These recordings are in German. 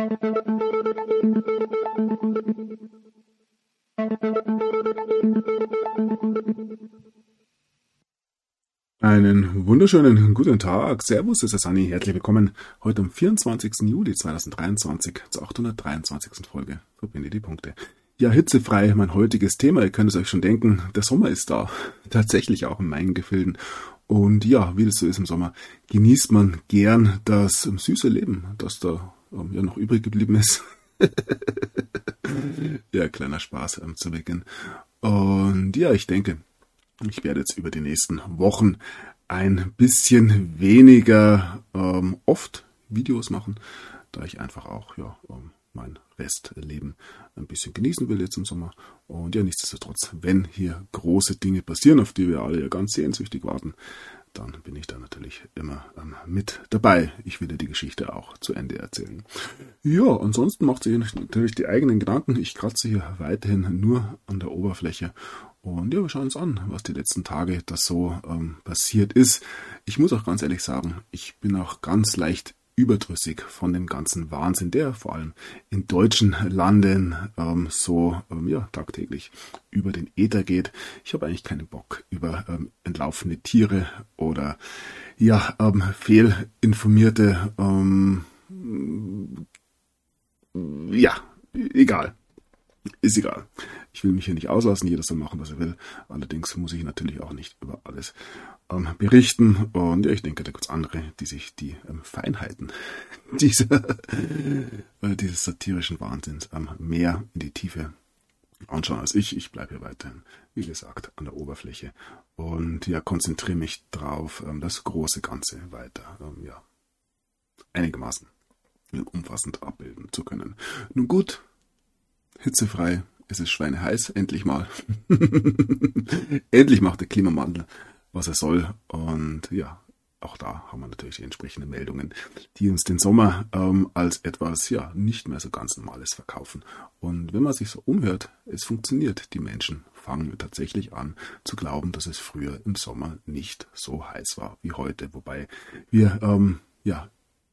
Einen wunderschönen guten Tag. Servus, es ist Anni. Herzlich willkommen heute am 24. Juli 2023 zur 823. Folge. Verbinde die Punkte. Ja, hitzefrei, mein heutiges Thema. Ihr könnt es euch schon denken, der Sommer ist da. Tatsächlich auch in meinen Gefilden. Und ja, wie das so ist im Sommer, genießt man gern das süße Leben, das da ja noch übrig geblieben ist. ja, kleiner Spaß ähm, zu Beginn. Und ja, ich denke, ich werde jetzt über die nächsten Wochen ein bisschen weniger ähm, oft Videos machen, da ich einfach auch ja, ähm, mein Restleben ein bisschen genießen will jetzt im Sommer. Und ja, nichtsdestotrotz, wenn hier große Dinge passieren, auf die wir alle ja ganz sehnsüchtig warten, dann bin ich da natürlich immer ähm, mit dabei. Ich will dir die Geschichte auch zu Ende erzählen. Ja, ansonsten macht sich natürlich die eigenen Gedanken. Ich kratze hier weiterhin nur an der Oberfläche. Und ja, wir schauen uns an, was die letzten Tage das so ähm, passiert ist. Ich muss auch ganz ehrlich sagen, ich bin auch ganz leicht überdrüssig von dem ganzen Wahnsinn, der vor allem in deutschen Landen ähm, so ähm, ja, tagtäglich über den Äther geht. Ich habe eigentlich keinen Bock über ähm, entlaufene Tiere oder ja, ähm, fehlinformierte ähm, ja, egal. Ist egal. Ich will mich hier nicht auslassen, jeder soll machen, was er will. Allerdings muss ich natürlich auch nicht über alles ähm, berichten. Und ja, ich denke, da gibt es andere, die sich die ähm, Feinheiten dieser, äh, dieses satirischen Wahnsinns ähm, mehr in die Tiefe anschauen als ich. Ich bleibe hier weiterhin, wie gesagt, an der Oberfläche und ja, konzentriere mich drauf, ähm, das große Ganze weiter, ähm, ja, einigermaßen umfassend abbilden zu können. Nun gut, hitzefrei, es ist schweineheiß, endlich mal. endlich macht der Klimawandel, was er soll. Und ja, auch da haben wir natürlich die entsprechenden Meldungen, die uns den Sommer ähm, als etwas ja nicht mehr so ganz Normales verkaufen. Und wenn man sich so umhört, es funktioniert. Die Menschen fangen tatsächlich an zu glauben, dass es früher im Sommer nicht so heiß war wie heute. Wobei wir ähm, ja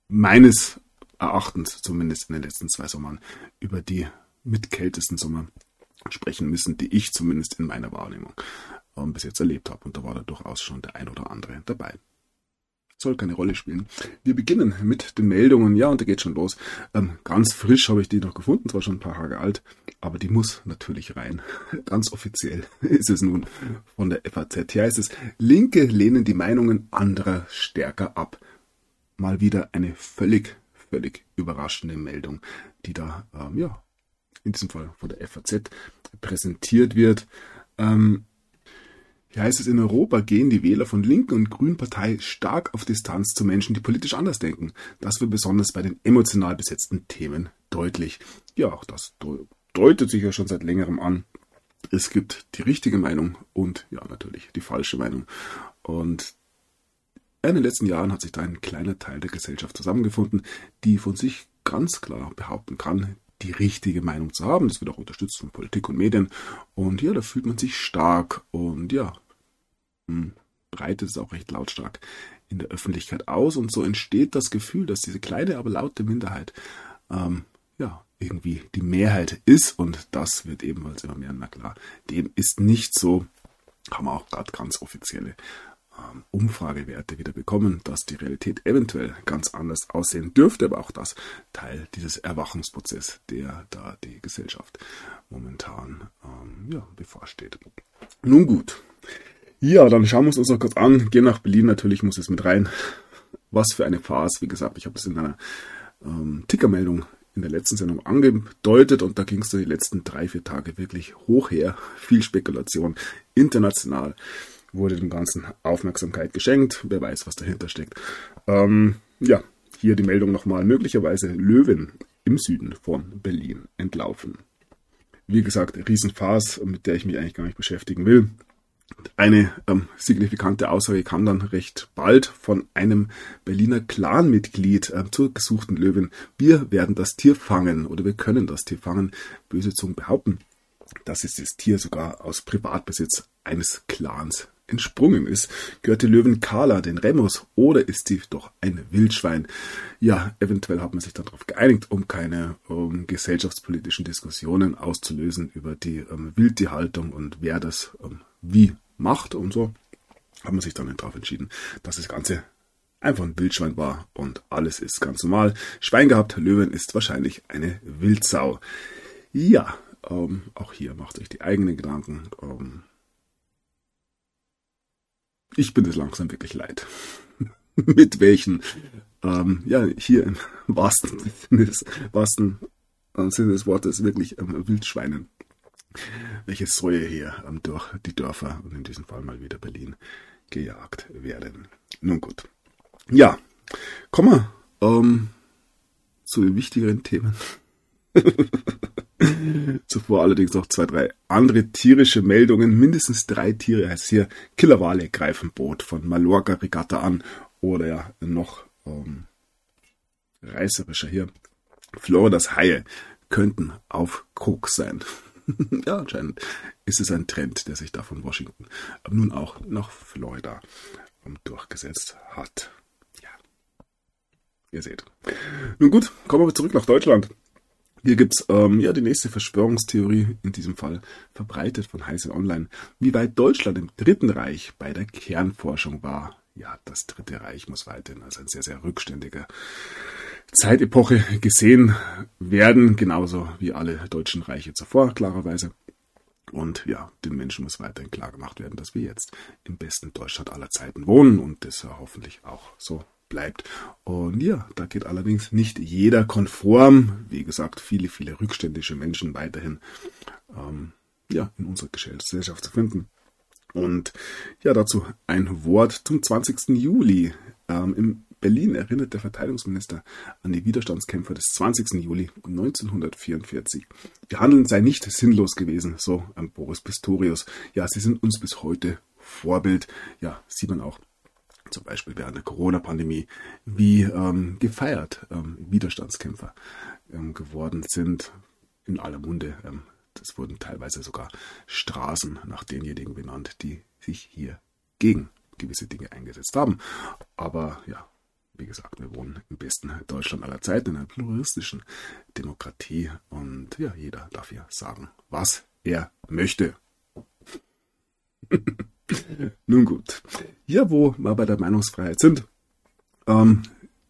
meines Erachtens zumindest in den letzten zwei Sommern über die mit kältesten Sommer sprechen müssen, die ich zumindest in meiner Wahrnehmung ähm, bis jetzt erlebt habe. Und da war da durchaus schon der ein oder andere dabei. Soll keine Rolle spielen. Wir beginnen mit den Meldungen. Ja, und da geht schon los. Ähm, ganz frisch habe ich die noch gefunden, zwar schon ein paar Tage alt, aber die muss natürlich rein. Ganz offiziell ist es nun von der FAZ. Hier heißt es, Linke lehnen die Meinungen anderer stärker ab. Mal wieder eine völlig, völlig überraschende Meldung, die da ähm, ja in diesem Fall von der FAZ, präsentiert wird. Ähm, hier heißt es, in Europa gehen die Wähler von linken und grünen Partei stark auf Distanz zu Menschen, die politisch anders denken. Das wird besonders bei den emotional besetzten Themen deutlich. Ja, auch das deutet sich ja schon seit längerem an. Es gibt die richtige Meinung und ja, natürlich die falsche Meinung. Und in den letzten Jahren hat sich da ein kleiner Teil der Gesellschaft zusammengefunden, die von sich ganz klar behaupten kann, die richtige Meinung zu haben. Das wird auch unterstützt von Politik und Medien. Und ja, da fühlt man sich stark und ja, hm, breitet es auch recht lautstark in der Öffentlichkeit aus. Und so entsteht das Gefühl, dass diese kleine, aber laute Minderheit ähm, ja, irgendwie die Mehrheit ist. Und das wird ebenfalls immer mehr und mehr klar. Dem ist nicht so. Haben wir auch gerade ganz offizielle Umfragewerte wieder bekommen, dass die Realität eventuell ganz anders aussehen dürfte, aber auch das Teil dieses Erwachungsprozesses, der da die Gesellschaft momentan ähm, ja, bevorsteht. Nun gut. Ja, dann schauen wir uns das noch kurz an. Gehen nach Berlin, natürlich muss es mit rein. Was für eine Farce. Wie gesagt, ich habe es in einer ähm, Tickermeldung in der letzten Sendung angedeutet und da ging es die letzten drei, vier Tage wirklich hoch her. Viel Spekulation, international wurde dem Ganzen Aufmerksamkeit geschenkt. Wer weiß, was dahinter steckt. Ähm, ja, hier die Meldung nochmal. Möglicherweise Löwen im Süden von Berlin entlaufen. Wie gesagt, Riesenfarce, mit der ich mich eigentlich gar nicht beschäftigen will. Eine ähm, signifikante Aussage kam dann recht bald von einem Berliner Clanmitglied äh, zur gesuchten Löwin. Wir werden das Tier fangen oder wir können das Tier fangen. Böse Zungen behaupten, dass es das Tier sogar aus Privatbesitz eines Clans entsprungen ist. Gehört die Löwen Carla den Remus oder ist sie doch ein Wildschwein? Ja, eventuell hat man sich darauf geeinigt, um keine um, gesellschaftspolitischen Diskussionen auszulösen über die ähm, Wildtierhaltung und wer das ähm, wie macht und so. Hat man sich dann darauf entschieden, dass das Ganze einfach ein Wildschwein war und alles ist ganz normal. Schwein gehabt, Löwen ist wahrscheinlich eine Wildsau. Ja, ähm, auch hier macht euch die eigenen Gedanken. Ähm, ich bin es langsam wirklich leid. Mit welchen, ähm, ja, hier im wahrsten Sinne des, wahrsten äh, Sinne des Wortes wirklich ähm, Wildschweinen. Welche Säue hier ähm, durch die Dörfer und in diesem Fall mal wieder Berlin gejagt werden. Nun gut. Ja, kommen wir ähm, zu den wichtigeren Themen. Zuvor allerdings noch zwei, drei andere tierische Meldungen. Mindestens drei Tiere heißt hier Killerwale greifen Boot von Mallorca Regatta an. Oder ja, noch ähm, reißerischer hier. Floridas Haie könnten auf Koks sein. ja, anscheinend ist es ein Trend, der sich da von Washington nun auch nach Florida ähm, durchgesetzt hat. Ja, ihr seht. Nun gut, kommen wir zurück nach Deutschland. Hier gibt's ähm, ja die nächste Verschwörungstheorie, in diesem Fall verbreitet von Heise Online, wie weit Deutschland im Dritten Reich bei der Kernforschung war. Ja, das Dritte Reich muss weiterhin als ein sehr, sehr rückständiger Zeitepoche gesehen werden, genauso wie alle deutschen Reiche zuvor, klarerweise. Und ja, den Menschen muss weiterhin klar gemacht werden, dass wir jetzt im besten Deutschland aller Zeiten wohnen und das hoffentlich auch so bleibt. Und ja, da geht allerdings nicht jeder konform. Wie gesagt, viele, viele rückständische Menschen weiterhin ähm, ja, in unserer Gesellschaft zu finden. Und ja, dazu ein Wort zum 20. Juli. Ähm, in Berlin erinnert der Verteidigungsminister an die Widerstandskämpfer des 20. Juli 1944. Ihr Handeln sei nicht sinnlos gewesen, so ähm, Boris Pistorius. Ja, sie sind uns bis heute Vorbild. Ja, sieht man auch zum Beispiel während der Corona-Pandemie, wie ähm, gefeiert ähm, Widerstandskämpfer ähm, geworden sind. In aller Munde. Ähm, es wurden teilweise sogar Straßen nach denjenigen benannt, die sich hier gegen gewisse Dinge eingesetzt haben. Aber ja, wie gesagt, wir wohnen im besten Deutschland aller Zeiten, in einer pluralistischen Demokratie. Und ja, jeder darf hier sagen, was er möchte. Nun gut. Hier, wo wir bei der Meinungsfreiheit sind, ähm,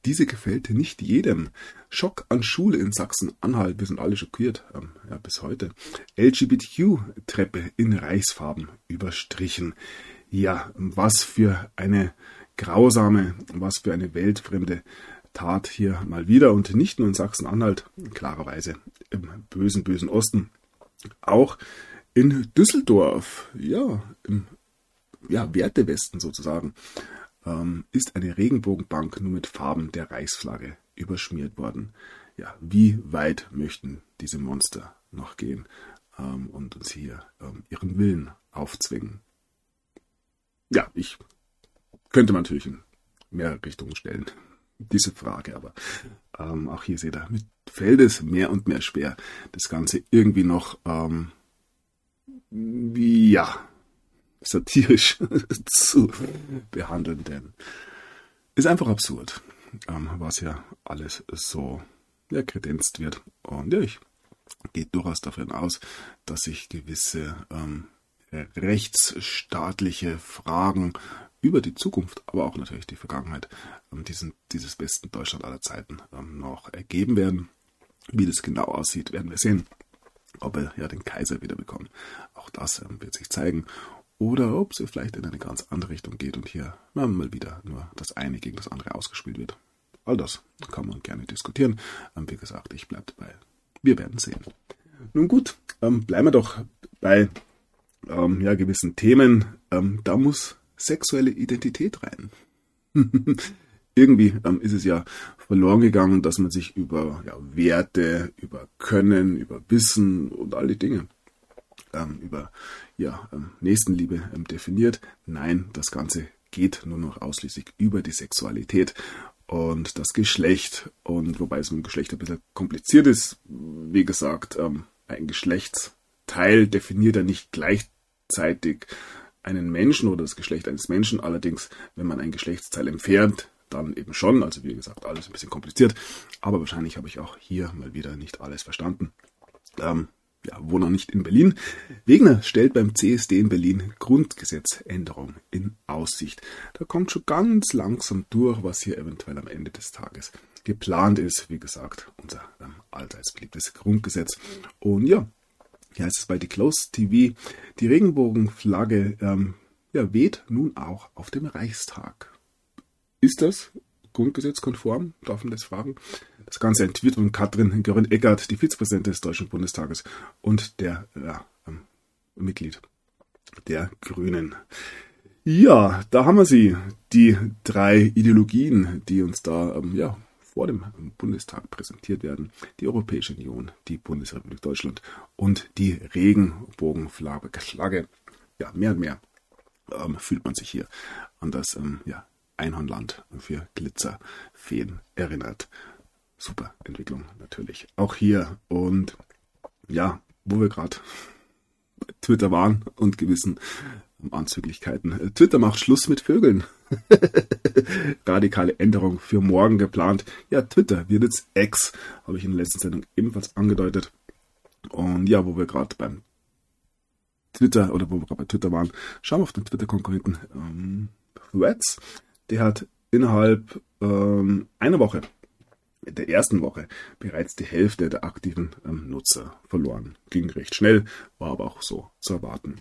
diese gefällt nicht jedem. Schock an Schule in Sachsen-Anhalt. Wir sind alle schockiert. Ähm, ja, bis heute. LGBTQ-Treppe in Reichsfarben überstrichen. Ja, was für eine grausame, was für eine weltfremde Tat hier mal wieder. Und nicht nur in Sachsen-Anhalt, klarerweise im bösen, bösen Osten. Auch in Düsseldorf, ja, im ja, Wertewesten sozusagen, ähm, ist eine Regenbogenbank nur mit Farben der Reichsflagge überschmiert worden. Ja, wie weit möchten diese Monster noch gehen ähm, und uns hier ähm, ihren Willen aufzwingen? Ja, ich könnte man natürlich in mehrere Richtungen stellen, diese Frage, aber ähm, auch hier seht ihr, mit fällt es mehr und mehr schwer, das Ganze irgendwie noch, ähm, ja, satirisch zu behandeln, denn ist einfach absurd, ähm, was ja alles so ja, kredenzt wird. Und ja, ich gehe durchaus davon aus, dass sich gewisse ähm, rechtsstaatliche Fragen über die Zukunft, aber auch natürlich die Vergangenheit ähm, diesen, dieses besten Deutschland aller Zeiten ähm, noch ergeben werden. Wie das genau aussieht, werden wir sehen. Ob wir ja den Kaiser wieder bekommen. Auch das ähm, wird sich zeigen oder ob sie vielleicht in eine ganz andere Richtung geht und hier mal wieder nur das eine gegen das andere ausgespielt wird. All das kann man gerne diskutieren. Ähm, wie gesagt, ich bleibe dabei. Wir werden sehen. Nun gut, ähm, bleiben wir doch bei ähm, ja, gewissen Themen. Ähm, da muss sexuelle Identität rein. Irgendwie ähm, ist es ja verloren gegangen, dass man sich über ja, Werte, über Können, über Wissen und all die Dinge ähm, über ja, ähm, Nächstenliebe ähm, definiert. Nein, das Ganze geht nur noch ausschließlich über die Sexualität und das Geschlecht. Und wobei es mit dem Geschlecht ein bisschen kompliziert ist, wie gesagt, ähm, ein Geschlechtsteil definiert ja nicht gleichzeitig einen Menschen oder das Geschlecht eines Menschen. Allerdings, wenn man ein Geschlechtsteil entfernt, dann eben schon. Also wie gesagt, alles ein bisschen kompliziert. Aber wahrscheinlich habe ich auch hier mal wieder nicht alles verstanden. Ähm, ja, wohne nicht in Berlin. Wegner stellt beim CSD in Berlin Grundgesetzänderung in Aussicht. Da kommt schon ganz langsam durch, was hier eventuell am Ende des Tages geplant ist. Wie gesagt, unser ähm, allseits beliebtes Grundgesetz. Und ja, hier heißt es bei The Close TV, die Regenbogenflagge ähm, ja, weht nun auch auf dem Reichstag. Ist das grundgesetzkonform? Darf man das fragen? Das Ganze von Katrin Göring-Eckert, die Vizepräsidentin des Deutschen Bundestages und der ja, ähm, Mitglied der Grünen. Ja, da haben wir sie, die drei Ideologien, die uns da ähm, ja, vor dem Bundestag präsentiert werden. Die Europäische Union, die Bundesrepublik Deutschland und die Regenbogenflagge. Ja, mehr und mehr ähm, fühlt man sich hier an das ähm, ja, Einhornland für Glitzerfeen erinnert. Super Entwicklung natürlich. Auch hier. Und ja, wo wir gerade Twitter waren und gewissen Anzüglichkeiten. Twitter macht Schluss mit Vögeln. Radikale Änderung für morgen geplant. Ja, Twitter wird jetzt X, habe ich in der letzten Sendung ebenfalls angedeutet. Und ja, wo wir gerade beim Twitter oder wo wir gerade bei Twitter waren, schauen wir auf den Twitter-Konkurrenten ähm, Threads. Der hat innerhalb ähm, einer Woche der ersten Woche bereits die Hälfte der aktiven ähm, Nutzer verloren. Ging recht schnell, war aber auch so zu erwarten.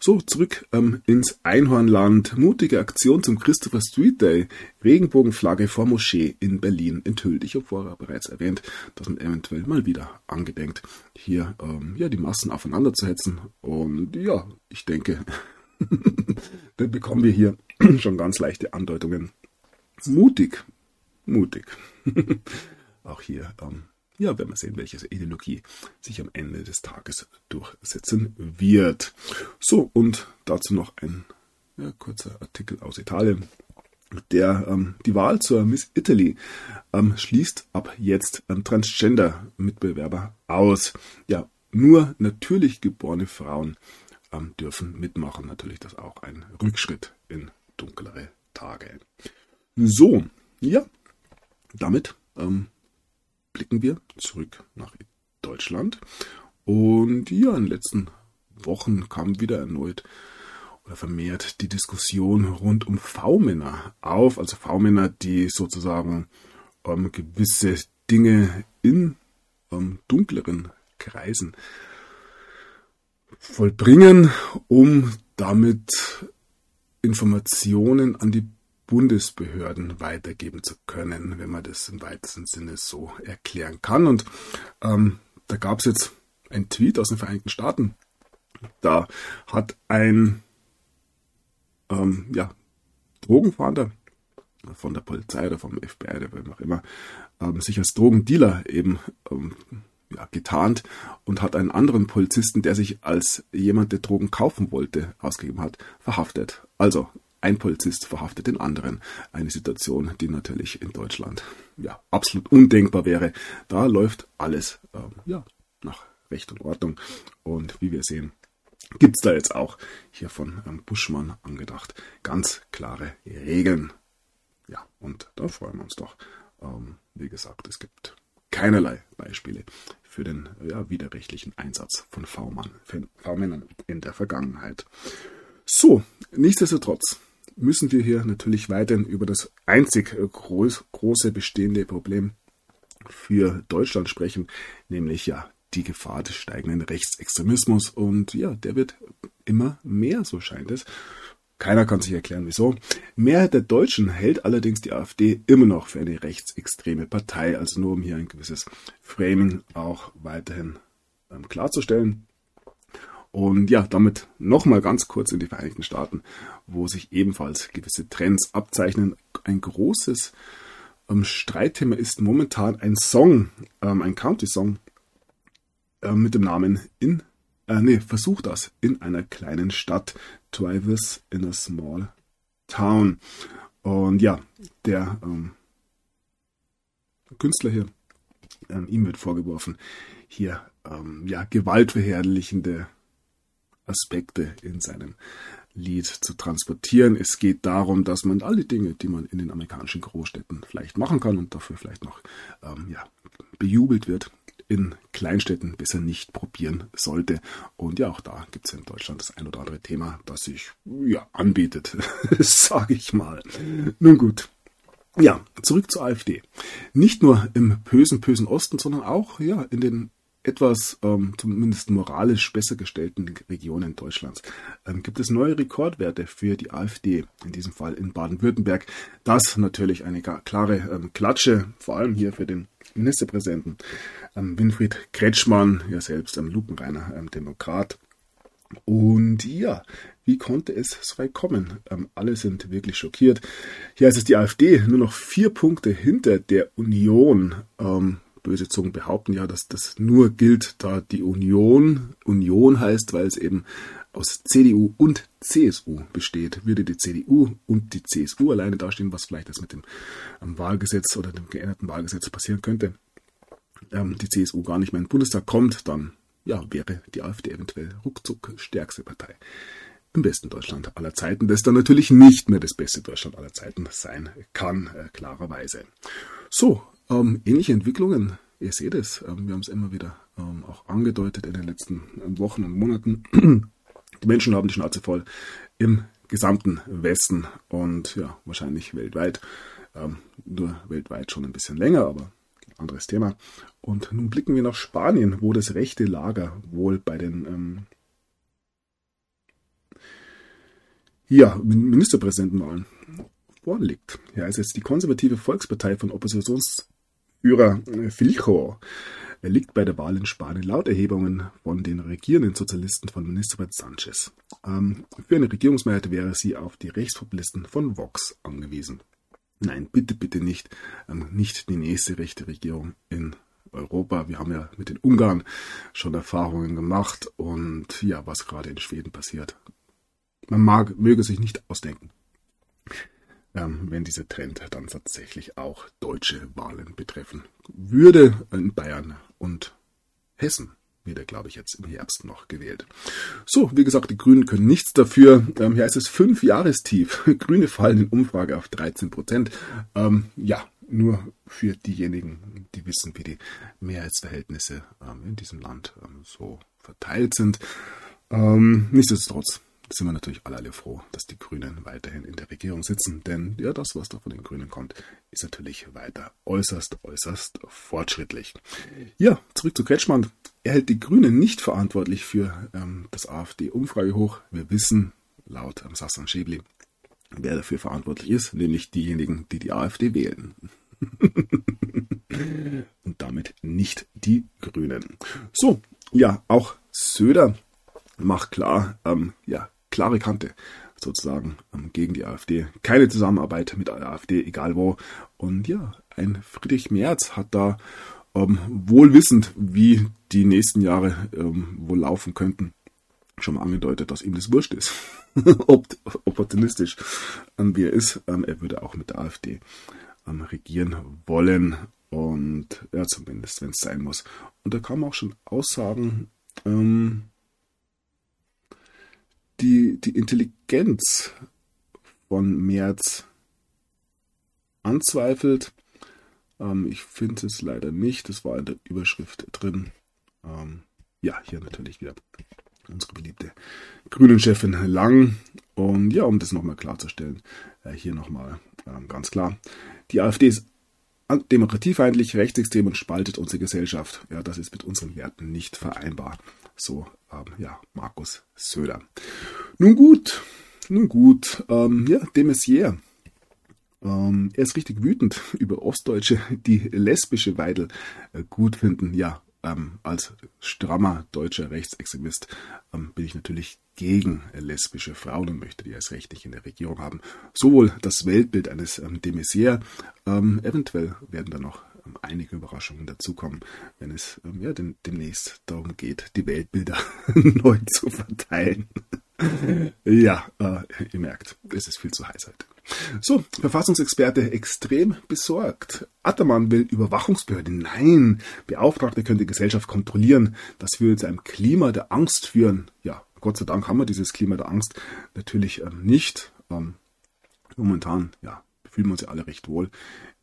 So, zurück ähm, ins Einhornland. Mutige Aktion zum Christopher Street Day. Regenbogenflagge vor Moschee in Berlin enthüllt. Ich habe vorher bereits erwähnt, dass man eventuell mal wieder angedenkt, hier ähm, ja, die Massen aufeinander zu hetzen. Und ja, ich denke, dann bekommen wir hier schon ganz leichte Andeutungen. Mutig, mutig. Auch hier, ähm, ja, werden wir sehen, welche Ideologie sich am Ende des Tages durchsetzen wird. So, und dazu noch ein ja, kurzer Artikel aus Italien. Der ähm, die Wahl zur Miss Italy ähm, schließt ab jetzt Transgender-Mitbewerber aus. Ja, nur natürlich geborene Frauen ähm, dürfen mitmachen. Natürlich das auch ein Rückschritt in dunklere Tage. So, ja, damit ähm, blicken wir zurück nach Deutschland. Und ja, in den letzten Wochen kam wieder erneut oder vermehrt die Diskussion rund um V-Männer auf. Also V-Männer, die sozusagen ähm, gewisse Dinge in ähm, dunkleren Kreisen vollbringen, um damit Informationen an die Bundesbehörden weitergeben zu können, wenn man das im weitesten Sinne so erklären kann. Und ähm, da gab es jetzt ein Tweet aus den Vereinigten Staaten. Da hat ein ähm, ja, Drogenfahnder von der Polizei oder vom FBI oder wem auch immer ähm, sich als Drogendealer eben ähm, ja, getarnt und hat einen anderen Polizisten, der sich als jemand, der Drogen kaufen wollte, ausgegeben hat, verhaftet. Also ein Polizist verhaftet den anderen. Eine Situation, die natürlich in Deutschland ja absolut undenkbar wäre. Da läuft alles ähm, ja nach Recht und Ordnung. Und wie wir sehen, gibt es da jetzt auch hier von ähm, Buschmann angedacht ganz klare Regeln. Ja, und da freuen wir uns doch. Ähm, wie gesagt, es gibt keinerlei Beispiele für den ja, widerrechtlichen Einsatz von V-Männern in der Vergangenheit. So, nichtsdestotrotz müssen wir hier natürlich weiterhin über das einzig groß, große bestehende Problem für Deutschland sprechen, nämlich ja die Gefahr des steigenden Rechtsextremismus. Und ja, der wird immer mehr, so scheint es. Keiner kann sich erklären, wieso. Mehrheit der Deutschen hält allerdings die AfD immer noch für eine rechtsextreme Partei. Also nur um hier ein gewisses Framing auch weiterhin ähm, klarzustellen. Und ja, damit nochmal ganz kurz in die Vereinigten Staaten, wo sich ebenfalls gewisse Trends abzeichnen. Ein großes ähm, Streitthema ist momentan ein Song, ähm, ein Country-Song äh, mit dem Namen In, äh, nee, versuch das, in einer kleinen Stadt. Try in a small town. Und ja, der ähm, Künstler hier, ähm, ihm wird vorgeworfen, hier ähm, ja gewaltverherrlichende Aspekte in seinem Lied zu transportieren. Es geht darum, dass man alle Dinge, die man in den amerikanischen Großstädten vielleicht machen kann und dafür vielleicht noch ähm, ja, bejubelt wird, in Kleinstädten besser nicht probieren sollte. Und ja, auch da gibt es in Deutschland das ein oder andere Thema, das sich ja anbietet, sage ich mal. Nun gut. Ja, zurück zur AfD. Nicht nur im bösen, bösen Osten, sondern auch ja in den etwas ähm, zumindest moralisch besser gestellten Regionen Deutschlands ähm, gibt es neue Rekordwerte für die AfD, in diesem Fall in Baden-Württemberg. Das natürlich eine klare ähm, Klatsche, vor allem hier für den Ministerpräsidenten ähm, Winfried Kretschmann, ja selbst ein lupenreiner ähm, Demokrat. Und ja, wie konnte es so weit kommen? Ähm, alle sind wirklich schockiert. Hier ist es die AfD nur noch vier Punkte hinter der Union. Ähm, böse Zungen behaupten ja, dass das nur gilt, da die Union Union heißt, weil es eben aus CDU und CSU besteht. Würde die CDU und die CSU alleine dastehen, was vielleicht das mit dem Wahlgesetz oder dem geänderten Wahlgesetz passieren könnte, ähm, die CSU gar nicht mehr in den Bundestag kommt, dann ja, wäre die AfD eventuell ruckzuck stärkste Partei im besten Deutschland aller Zeiten, das dann natürlich nicht mehr das beste Deutschland aller Zeiten sein kann, äh, klarerweise. So, ähm, ähnliche Entwicklungen, ihr seht es, ähm, wir haben es immer wieder ähm, auch angedeutet in den letzten ähm, Wochen und Monaten. Die Menschen haben die Schnauze voll im gesamten Westen und ja, wahrscheinlich weltweit. Ähm, nur weltweit schon ein bisschen länger, aber anderes Thema. Und nun blicken wir nach Spanien, wo das rechte Lager wohl bei den ähm, ja, Ministerpräsidentenwahlen vorliegt. Ja, es ist die konservative Volkspartei von Oppositionsführer äh, Filcho. Er liegt bei der Wahl in Spanien laut Erhebungen von den regierenden Sozialisten von Ministerpräsident Sanchez. Ähm, für eine Regierungsmehrheit wäre sie auf die Rechtspopulisten von Vox angewiesen. Nein, bitte, bitte nicht. Ähm, nicht die nächste rechte Regierung in Europa. Wir haben ja mit den Ungarn schon Erfahrungen gemacht und ja, was gerade in Schweden passiert. Man mag, möge sich nicht ausdenken, wenn dieser Trend dann tatsächlich auch deutsche Wahlen betreffen würde in Bayern und Hessen wird er, glaube ich, jetzt im Herbst noch gewählt. So, wie gesagt, die Grünen können nichts dafür. Ähm, hier ist es fünf Jahrestief. Grüne fallen in Umfrage auf 13 Prozent. Ähm, ja, nur für diejenigen, die wissen, wie die Mehrheitsverhältnisse ähm, in diesem Land ähm, so verteilt sind. Ähm, nichtsdestotrotz sind wir natürlich alle, alle froh, dass die Grünen weiterhin in der Regierung sitzen, denn ja, das, was da von den Grünen kommt, ist natürlich weiter äußerst, äußerst fortschrittlich. Ja, zurück zu Kretschmann. Er hält die Grünen nicht verantwortlich für ähm, das AfD-Umfragehoch. Wir wissen, laut ähm, Sassan Schäbli, wer dafür verantwortlich ist, nämlich diejenigen, die die AfD wählen. Und damit nicht die Grünen. So, ja, auch Söder macht klar, ähm, ja, klare Kante sozusagen ähm, gegen die AfD. Keine Zusammenarbeit mit der AfD, egal wo. Und ja, ein Friedrich Merz hat da ähm, wohl wissend, wie die nächsten Jahre ähm, wohl laufen könnten, schon mal angedeutet, dass ihm das wurscht ist. Ob, opportunistisch ähm, wie er ist, ähm, er würde auch mit der AfD ähm, regieren wollen. Und ja, zumindest, wenn es sein muss. Und da kann man auch schon Aussagen, ähm, die, die Intelligenz von Merz anzweifelt. Ähm, ich finde es leider nicht. Das war in der Überschrift drin. Ähm, ja, hier natürlich wieder unsere beliebte Grünen-Chefin Lang. Und ja, um das nochmal klarzustellen, äh, hier nochmal ähm, ganz klar. Die AfD ist demokratiefeindlich, rechtsextrem und spaltet unsere Gesellschaft. Ja, das ist mit unseren Werten nicht vereinbar. So, ähm, ja, Markus Söder. Nun gut, nun gut, ähm, ja, de Maizière. Ähm, er ist richtig wütend über Ostdeutsche, die lesbische Weidel äh, gut finden. Ja, ähm, als strammer deutscher Rechtsextremist ähm, bin ich natürlich gegen lesbische Frauen und möchte die als rechtlich in der Regierung haben. Sowohl das Weltbild eines ähm, de Maizière, ähm, eventuell werden da noch einige Überraschungen dazukommen, wenn es ähm, ja, dem, demnächst darum geht, die Weltbilder neu zu verteilen. ja, äh, ihr merkt, es ist viel zu heiß heute. So, Verfassungsexperte extrem besorgt. Attermann will Überwachungsbehörde. Nein, Beauftragte können die Gesellschaft kontrollieren. Das würde zu einem Klima der Angst führen. Ja, Gott sei Dank haben wir dieses Klima der Angst natürlich ähm, nicht. Ähm, momentan, ja, fühlen wir uns ja alle recht wohl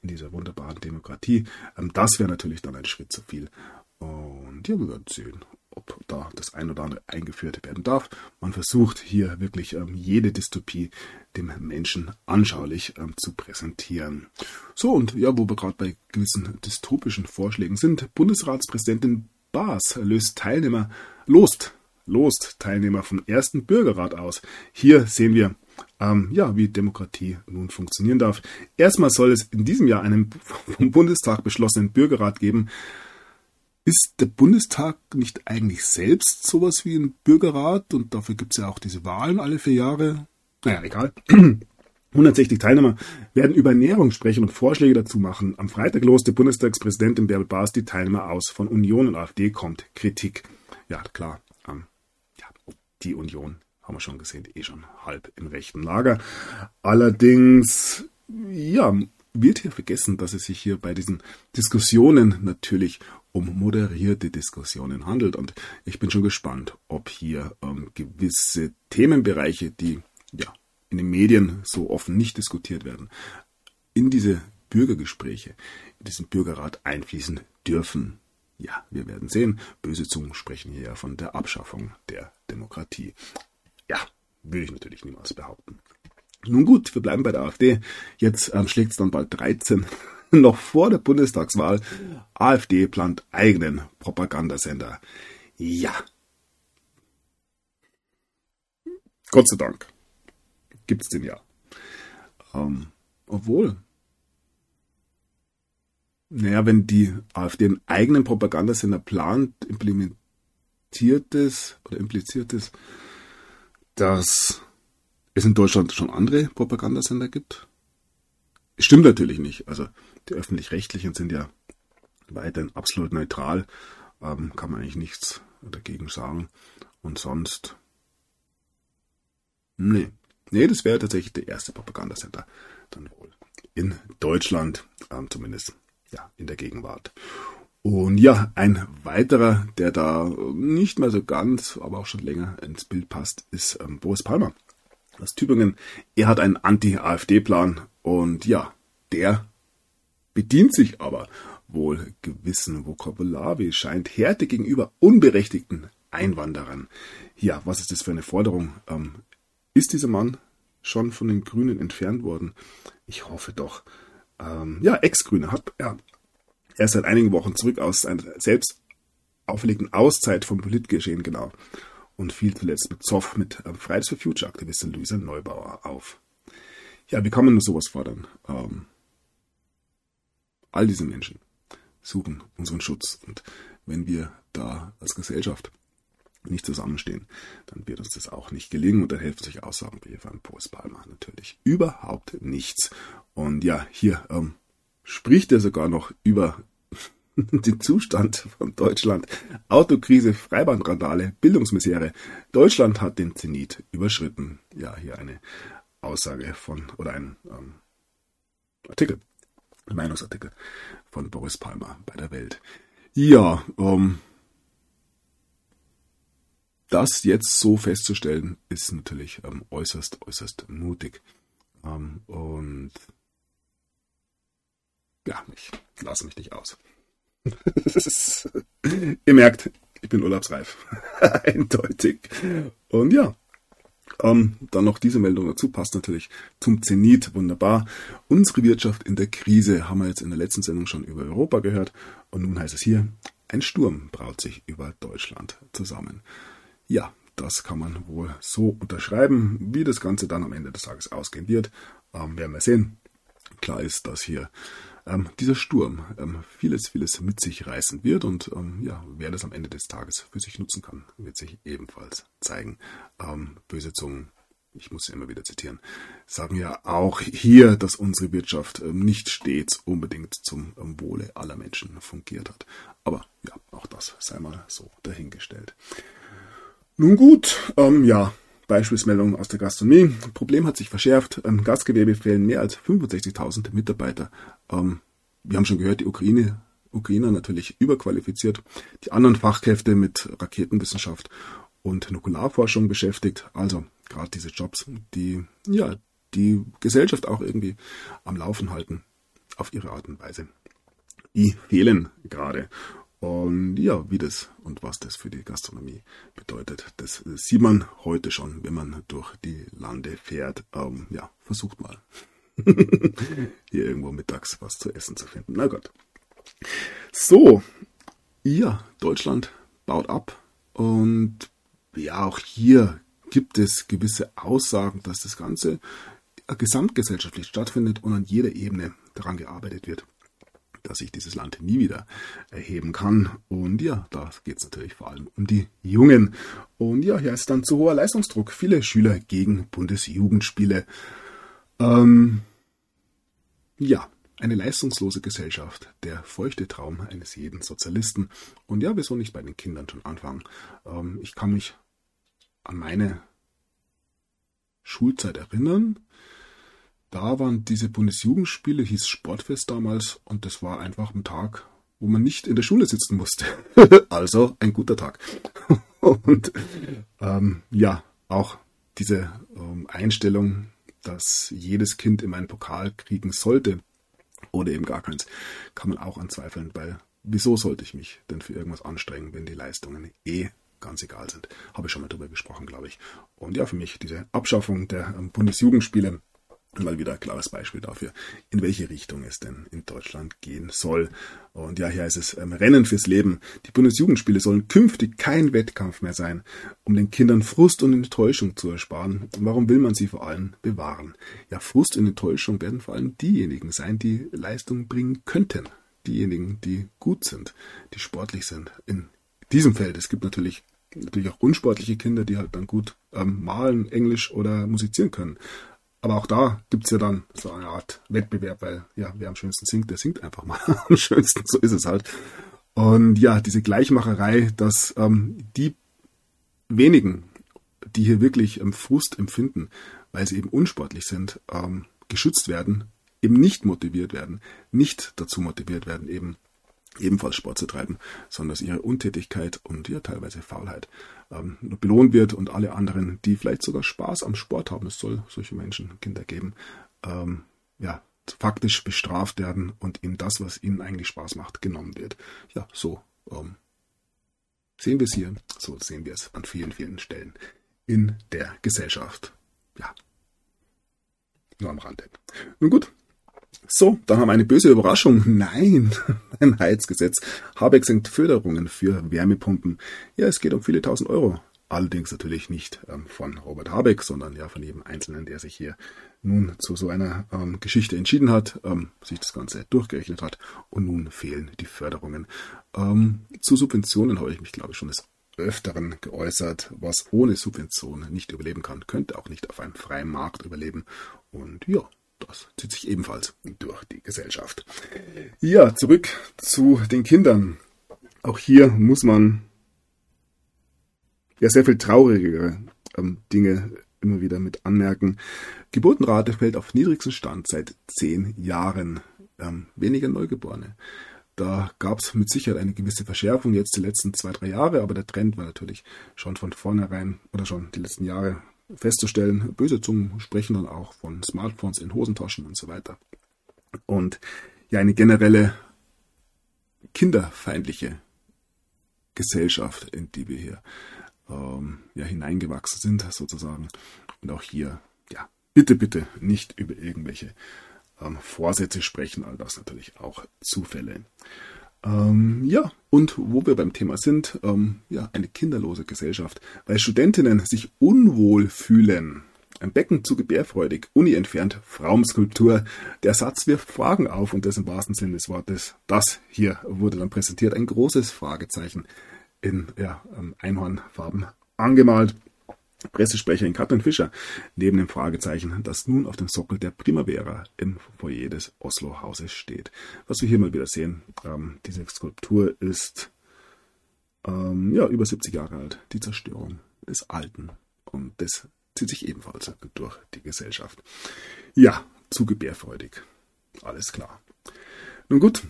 in dieser wunderbaren Demokratie. Ähm, das wäre natürlich dann ein Schritt zu viel. Und ja, wir werden sehen, ob da das ein oder andere eingeführt werden darf. Man versucht hier wirklich ähm, jede Dystopie dem Menschen anschaulich ähm, zu präsentieren. So, und ja, wo wir gerade bei gewissen dystopischen Vorschlägen sind, Bundesratspräsidentin Baas löst Teilnehmer, lost, lost Teilnehmer vom ersten Bürgerrat aus. Hier sehen wir, ähm, ja, wie Demokratie nun funktionieren darf. Erstmal soll es in diesem Jahr einen vom Bundestag beschlossenen Bürgerrat geben, ist der Bundestag nicht eigentlich selbst sowas wie ein Bürgerrat? Und dafür gibt es ja auch diese Wahlen alle vier Jahre. Naja, egal. 160 Teilnehmer werden über Ernährung sprechen und Vorschläge dazu machen. Am Freitag loste Bundestagspräsidentin Bärbel Baas die Teilnehmer aus. Von Union und AfD kommt Kritik. Ja, klar. Ähm, ja, die Union haben wir schon gesehen, eh schon halb im rechten Lager. Allerdings, ja, wird hier vergessen, dass es sich hier bei diesen Diskussionen natürlich um moderierte Diskussionen handelt. Und ich bin schon gespannt, ob hier ähm, gewisse Themenbereiche, die ja in den Medien so offen nicht diskutiert werden, in diese Bürgergespräche, in diesen Bürgerrat einfließen dürfen. Ja, wir werden sehen. Böse Zungen sprechen hier ja von der Abschaffung der Demokratie. Ja, will ich natürlich niemals behaupten. Nun gut, wir bleiben bei der AfD. Jetzt ähm, schlägt es dann bald 13 noch vor der Bundestagswahl. AfD plant eigenen Propagandasender. Ja. Gott sei Dank gibt's den ja. Ähm, obwohl, naja, wenn die AfD einen eigenen Propagandasender plant, implementiert es oder impliziert es, dass es in Deutschland schon andere Propagandasender gibt. Stimmt natürlich nicht. Also die öffentlich-rechtlichen sind ja weiterhin absolut neutral. Ähm, kann man eigentlich nichts dagegen sagen. Und sonst. Nee. Nee, das wäre tatsächlich der erste Propagandacenter. Dann wohl. In Deutschland, ähm, zumindest ja, in der Gegenwart. Und ja, ein weiterer, der da nicht mehr so ganz, aber auch schon länger ins Bild passt, ist ähm, Boris Palmer aus Tübingen. Er hat einen Anti-AfD-Plan und ja, der bedient sich aber wohl gewissen Vokabular, scheint, Härte gegenüber unberechtigten Einwanderern. Ja, was ist das für eine Forderung? Ähm, ist dieser Mann schon von den Grünen entfernt worden? Ich hoffe doch. Ähm, ja, Ex-Grüne hat ja, er ist seit einigen Wochen zurück aus seiner selbst auferlegten Auszeit vom Politgeschehen, genau. Und fiel zuletzt mit Zoff mit äh, Fridays for Future Aktivistin Luisa Neubauer auf. Ja, wie kann man nur sowas fordern? Ähm, All diese Menschen suchen unseren Schutz. Und wenn wir da als Gesellschaft nicht zusammenstehen, dann wird uns das auch nicht gelingen. Und dann helfen sich Aussagen wie von Boris Palmer natürlich überhaupt nichts. Und ja, hier ähm, spricht er sogar noch über den Zustand von Deutschland. Autokrise, Freibandrandale, Bildungsmisere. Deutschland hat den Zenit überschritten. Ja, hier eine Aussage von oder ein ähm, Artikel Meinungsartikel von Boris Palmer bei der Welt. Ja, ähm, das jetzt so festzustellen, ist natürlich ähm, äußerst, äußerst mutig. Ähm, und ja, ich lasse mich nicht aus. Ihr merkt, ich bin urlaubsreif. Eindeutig. Und ja, ähm, dann noch diese Meldung dazu, passt natürlich zum Zenit, wunderbar. Unsere Wirtschaft in der Krise haben wir jetzt in der letzten Sendung schon über Europa gehört und nun heißt es hier, ein Sturm braut sich über Deutschland zusammen. Ja, das kann man wohl so unterschreiben. Wie das Ganze dann am Ende des Tages ausgehen wird, ähm, werden wir sehen. Klar ist, dass hier ähm, dieser Sturm ähm, vieles, vieles mit sich reißen wird und ähm, ja, wer das am Ende des Tages für sich nutzen kann, wird sich ebenfalls zeigen. Ähm, böse Zungen, ich muss sie immer wieder zitieren, sagen ja auch hier, dass unsere Wirtschaft ähm, nicht stets unbedingt zum ähm, Wohle aller Menschen fungiert hat. Aber ja, auch das sei mal so dahingestellt. Nun gut, ähm, ja, Beispielsmeldung aus der Gastronomie. Problem hat sich verschärft. Im Gastgewerbe fehlen mehr als 65.000 Mitarbeiter. Ähm, wir haben schon gehört, die Ukraine, Ukrainer natürlich überqualifiziert. Die anderen Fachkräfte mit Raketenwissenschaft und Nukularforschung beschäftigt. Also gerade diese Jobs, die ja die Gesellschaft auch irgendwie am Laufen halten auf ihre Art und Weise. Die fehlen gerade. Und ja, wie das und was das für die Gastronomie bedeutet, das sieht man heute schon, wenn man durch die Lande fährt. Ähm, ja, versucht mal hier irgendwo mittags was zu essen zu finden. Na Gott. So, ja, Deutschland baut ab und ja, auch hier gibt es gewisse Aussagen, dass das Ganze gesamtgesellschaftlich stattfindet und an jeder Ebene daran gearbeitet wird dass sich dieses Land nie wieder erheben kann. Und ja, da geht es natürlich vor allem um die Jungen. Und ja, hier ist dann zu hoher Leistungsdruck. Viele Schüler gegen Bundesjugendspiele. Ähm, ja, eine leistungslose Gesellschaft, der feuchte Traum eines jeden Sozialisten. Und ja, wieso nicht bei den Kindern schon anfangen? Ähm, ich kann mich an meine Schulzeit erinnern. Da waren diese Bundesjugendspiele, hieß Sportfest damals, und das war einfach ein Tag, wo man nicht in der Schule sitzen musste. also ein guter Tag. und ähm, ja, auch diese ähm, Einstellung, dass jedes Kind immer einen Pokal kriegen sollte oder eben gar keins, kann man auch anzweifeln, weil wieso sollte ich mich denn für irgendwas anstrengen, wenn die Leistungen eh ganz egal sind. Habe ich schon mal drüber gesprochen, glaube ich. Und ja, für mich diese Abschaffung der ähm, Bundesjugendspiele mal wieder ein klares Beispiel dafür, in welche Richtung es denn in Deutschland gehen soll. Und ja, hier heißt es ähm, Rennen fürs Leben. Die Bundesjugendspiele sollen künftig kein Wettkampf mehr sein, um den Kindern Frust und Enttäuschung zu ersparen. Warum will man sie vor allem bewahren? Ja, Frust und Enttäuschung werden vor allem diejenigen sein, die Leistung bringen könnten. Diejenigen, die gut sind, die sportlich sind. In diesem Feld. Es gibt natürlich natürlich auch unsportliche Kinder, die halt dann gut ähm, malen, Englisch oder musizieren können. Aber auch da gibt es ja dann so eine Art Wettbewerb, weil ja, wer am schönsten singt, der singt einfach mal am schönsten, so ist es halt. Und ja, diese Gleichmacherei, dass ähm, die wenigen, die hier wirklich ähm, Frust empfinden, weil sie eben unsportlich sind, ähm, geschützt werden, eben nicht motiviert werden, nicht dazu motiviert werden, eben ebenfalls Sport zu treiben, sondern dass ihre Untätigkeit und ja teilweise Faulheit ähm, belohnt wird und alle anderen, die vielleicht sogar Spaß am Sport haben, es soll solche Menschen, Kinder geben, ähm, ja, faktisch bestraft werden und ihnen das, was ihnen eigentlich Spaß macht, genommen wird. Ja, so ähm, sehen wir es hier, so sehen wir es an vielen, vielen Stellen in der Gesellschaft. Ja, nur am Rande. Nun gut, so, dann haben wir eine böse Überraschung. Nein, ein Heizgesetz. Habeck senkt Förderungen für Wärmepumpen. Ja, es geht um viele tausend Euro. Allerdings natürlich nicht ähm, von Robert Habeck, sondern ja von jedem Einzelnen, der sich hier nun zu so einer ähm, Geschichte entschieden hat, ähm, sich das Ganze durchgerechnet hat und nun fehlen die Förderungen. Ähm, zu Subventionen habe ich mich, glaube ich, schon des Öfteren geäußert, was ohne Subventionen nicht überleben kann, könnte auch nicht auf einem freien Markt überleben. Und ja, das zieht sich ebenfalls durch die Gesellschaft. Ja, zurück zu den Kindern. Auch hier muss man ja sehr viel traurigere ähm, Dinge immer wieder mit anmerken. Geburtenrate fällt auf niedrigsten Stand seit zehn Jahren. Ähm, weniger Neugeborene. Da gab es mit Sicherheit eine gewisse Verschärfung jetzt die letzten zwei, drei Jahre, aber der Trend war natürlich schon von vornherein oder schon die letzten Jahre festzustellen. Böse Zungen sprechen dann auch von Smartphones in Hosentaschen und so weiter. Und ja, eine generelle kinderfeindliche Gesellschaft, in die wir hier ähm, ja, hineingewachsen sind, sozusagen. Und auch hier, ja, bitte, bitte nicht über irgendwelche ähm, Vorsätze sprechen, all das natürlich auch Zufälle. Ähm, ja, und wo wir beim Thema sind, ähm, ja, eine kinderlose Gesellschaft, weil Studentinnen sich unwohl fühlen. Ein Becken zu gebärfreudig, Uni entfernt, Frauenskulptur. Der Satz wirft Fragen auf und das im wahrsten Sinne des Wortes. Das hier wurde dann präsentiert, ein großes Fragezeichen in ja, ähm, Einhornfarben angemalt. Pressesprecherin Katrin Fischer neben dem Fragezeichen, das nun auf dem Sockel der Primavera im Foyer des Oslo-Hauses steht. Was wir hier mal wieder sehen, ähm, diese Skulptur ist ähm, ja, über 70 Jahre alt. Die Zerstörung des Alten. Und das zieht sich ebenfalls durch die Gesellschaft. Ja, zu gebärfreudig. Alles klar. Nun gut,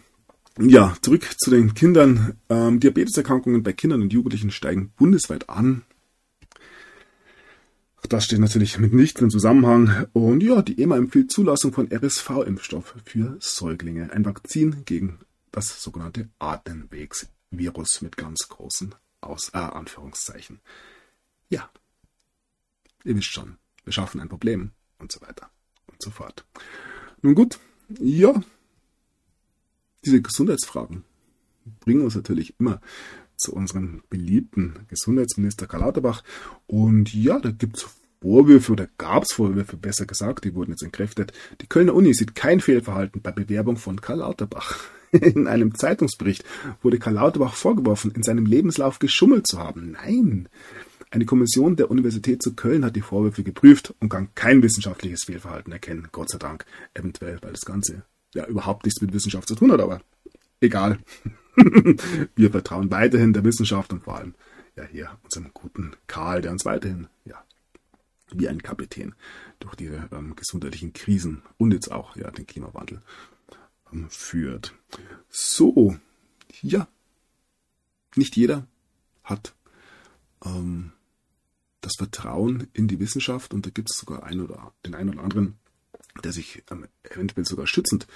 ja, zurück zu den Kindern. Ähm, Diabeteserkrankungen bei Kindern und Jugendlichen steigen bundesweit an. Das steht natürlich mit nichts im Zusammenhang. Und ja, die EMA empfiehlt Zulassung von RSV-Impfstoff für Säuglinge. Ein Vakzin gegen das sogenannte Atemwegsvirus mit ganz großen Aus äh, Anführungszeichen. Ja, ihr wisst schon, wir schaffen ein Problem und so weiter und so fort. Nun gut, ja, diese Gesundheitsfragen bringen uns natürlich immer zu unserem beliebten Gesundheitsminister Karl Lauterbach. Und ja, da gibt es Vorwürfe oder gab es Vorwürfe, besser gesagt, die wurden jetzt entkräftet. Die Kölner Uni sieht kein Fehlverhalten bei Bewerbung von Karl Lauterbach. In einem Zeitungsbericht wurde Karl Lauterbach vorgeworfen, in seinem Lebenslauf geschummelt zu haben. Nein. Eine Kommission der Universität zu Köln hat die Vorwürfe geprüft und kann kein wissenschaftliches Fehlverhalten erkennen. Gott sei Dank. Eventuell, weil das Ganze ja überhaupt nichts mit Wissenschaft zu tun hat, aber egal. wir vertrauen weiterhin der Wissenschaft und vor allem ja hier unserem guten Karl, der uns weiterhin ja wie ein Kapitän durch diese ähm, gesundheitlichen Krisen und jetzt auch ja den Klimawandel ähm, führt. So, ja, nicht jeder hat ähm, das Vertrauen in die Wissenschaft und da gibt es sogar einen oder den einen oder anderen, der sich ähm, eventuell sogar schützend